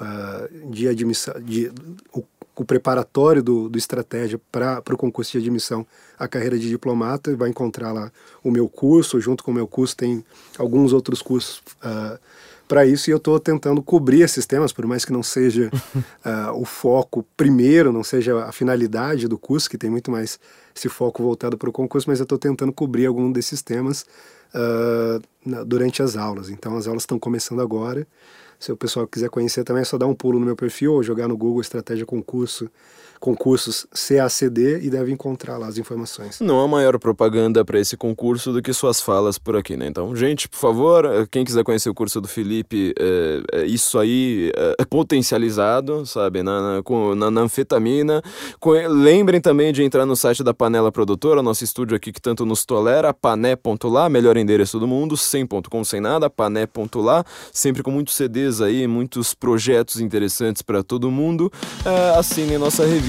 uh, de admissão, de, o, o preparatório do, do Estratégia para o concurso de admissão à carreira de diplomata. Vai encontrar lá o meu curso. Junto com o meu curso tem alguns outros cursos. Uh, para isso e eu estou tentando cobrir esses temas, por mais que não seja uh, o foco primeiro, não seja a finalidade do curso, que tem muito mais esse foco voltado para o concurso, mas eu estou tentando cobrir algum desses temas uh, na, durante as aulas. Então as aulas estão começando agora. Se o pessoal quiser conhecer também é só dar um pulo no meu perfil ou jogar no Google Estratégia Concurso concursos CACD e deve encontrar lá as informações. Não há maior propaganda para esse concurso do que suas falas por aqui, né? Então, gente, por favor, eh, quem quiser conhecer o curso do Felipe, é, é isso aí é potencializado, sabe, na, na, na anfetamina. Com, lembrem também de entrar no site da Panela Produtora, nosso estúdio aqui que tanto nos tolera, pané.lá, melhor endereço do mundo, sem ponto com sem nada, pané.lá, sempre com muitos CDs aí, muitos projetos interessantes para todo mundo. É, assinem nossa revista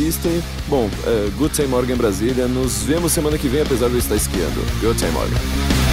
bom, é, Good Morgan Brasília. Nos vemos semana que vem, apesar de eu estar esquiando. Good Morgan.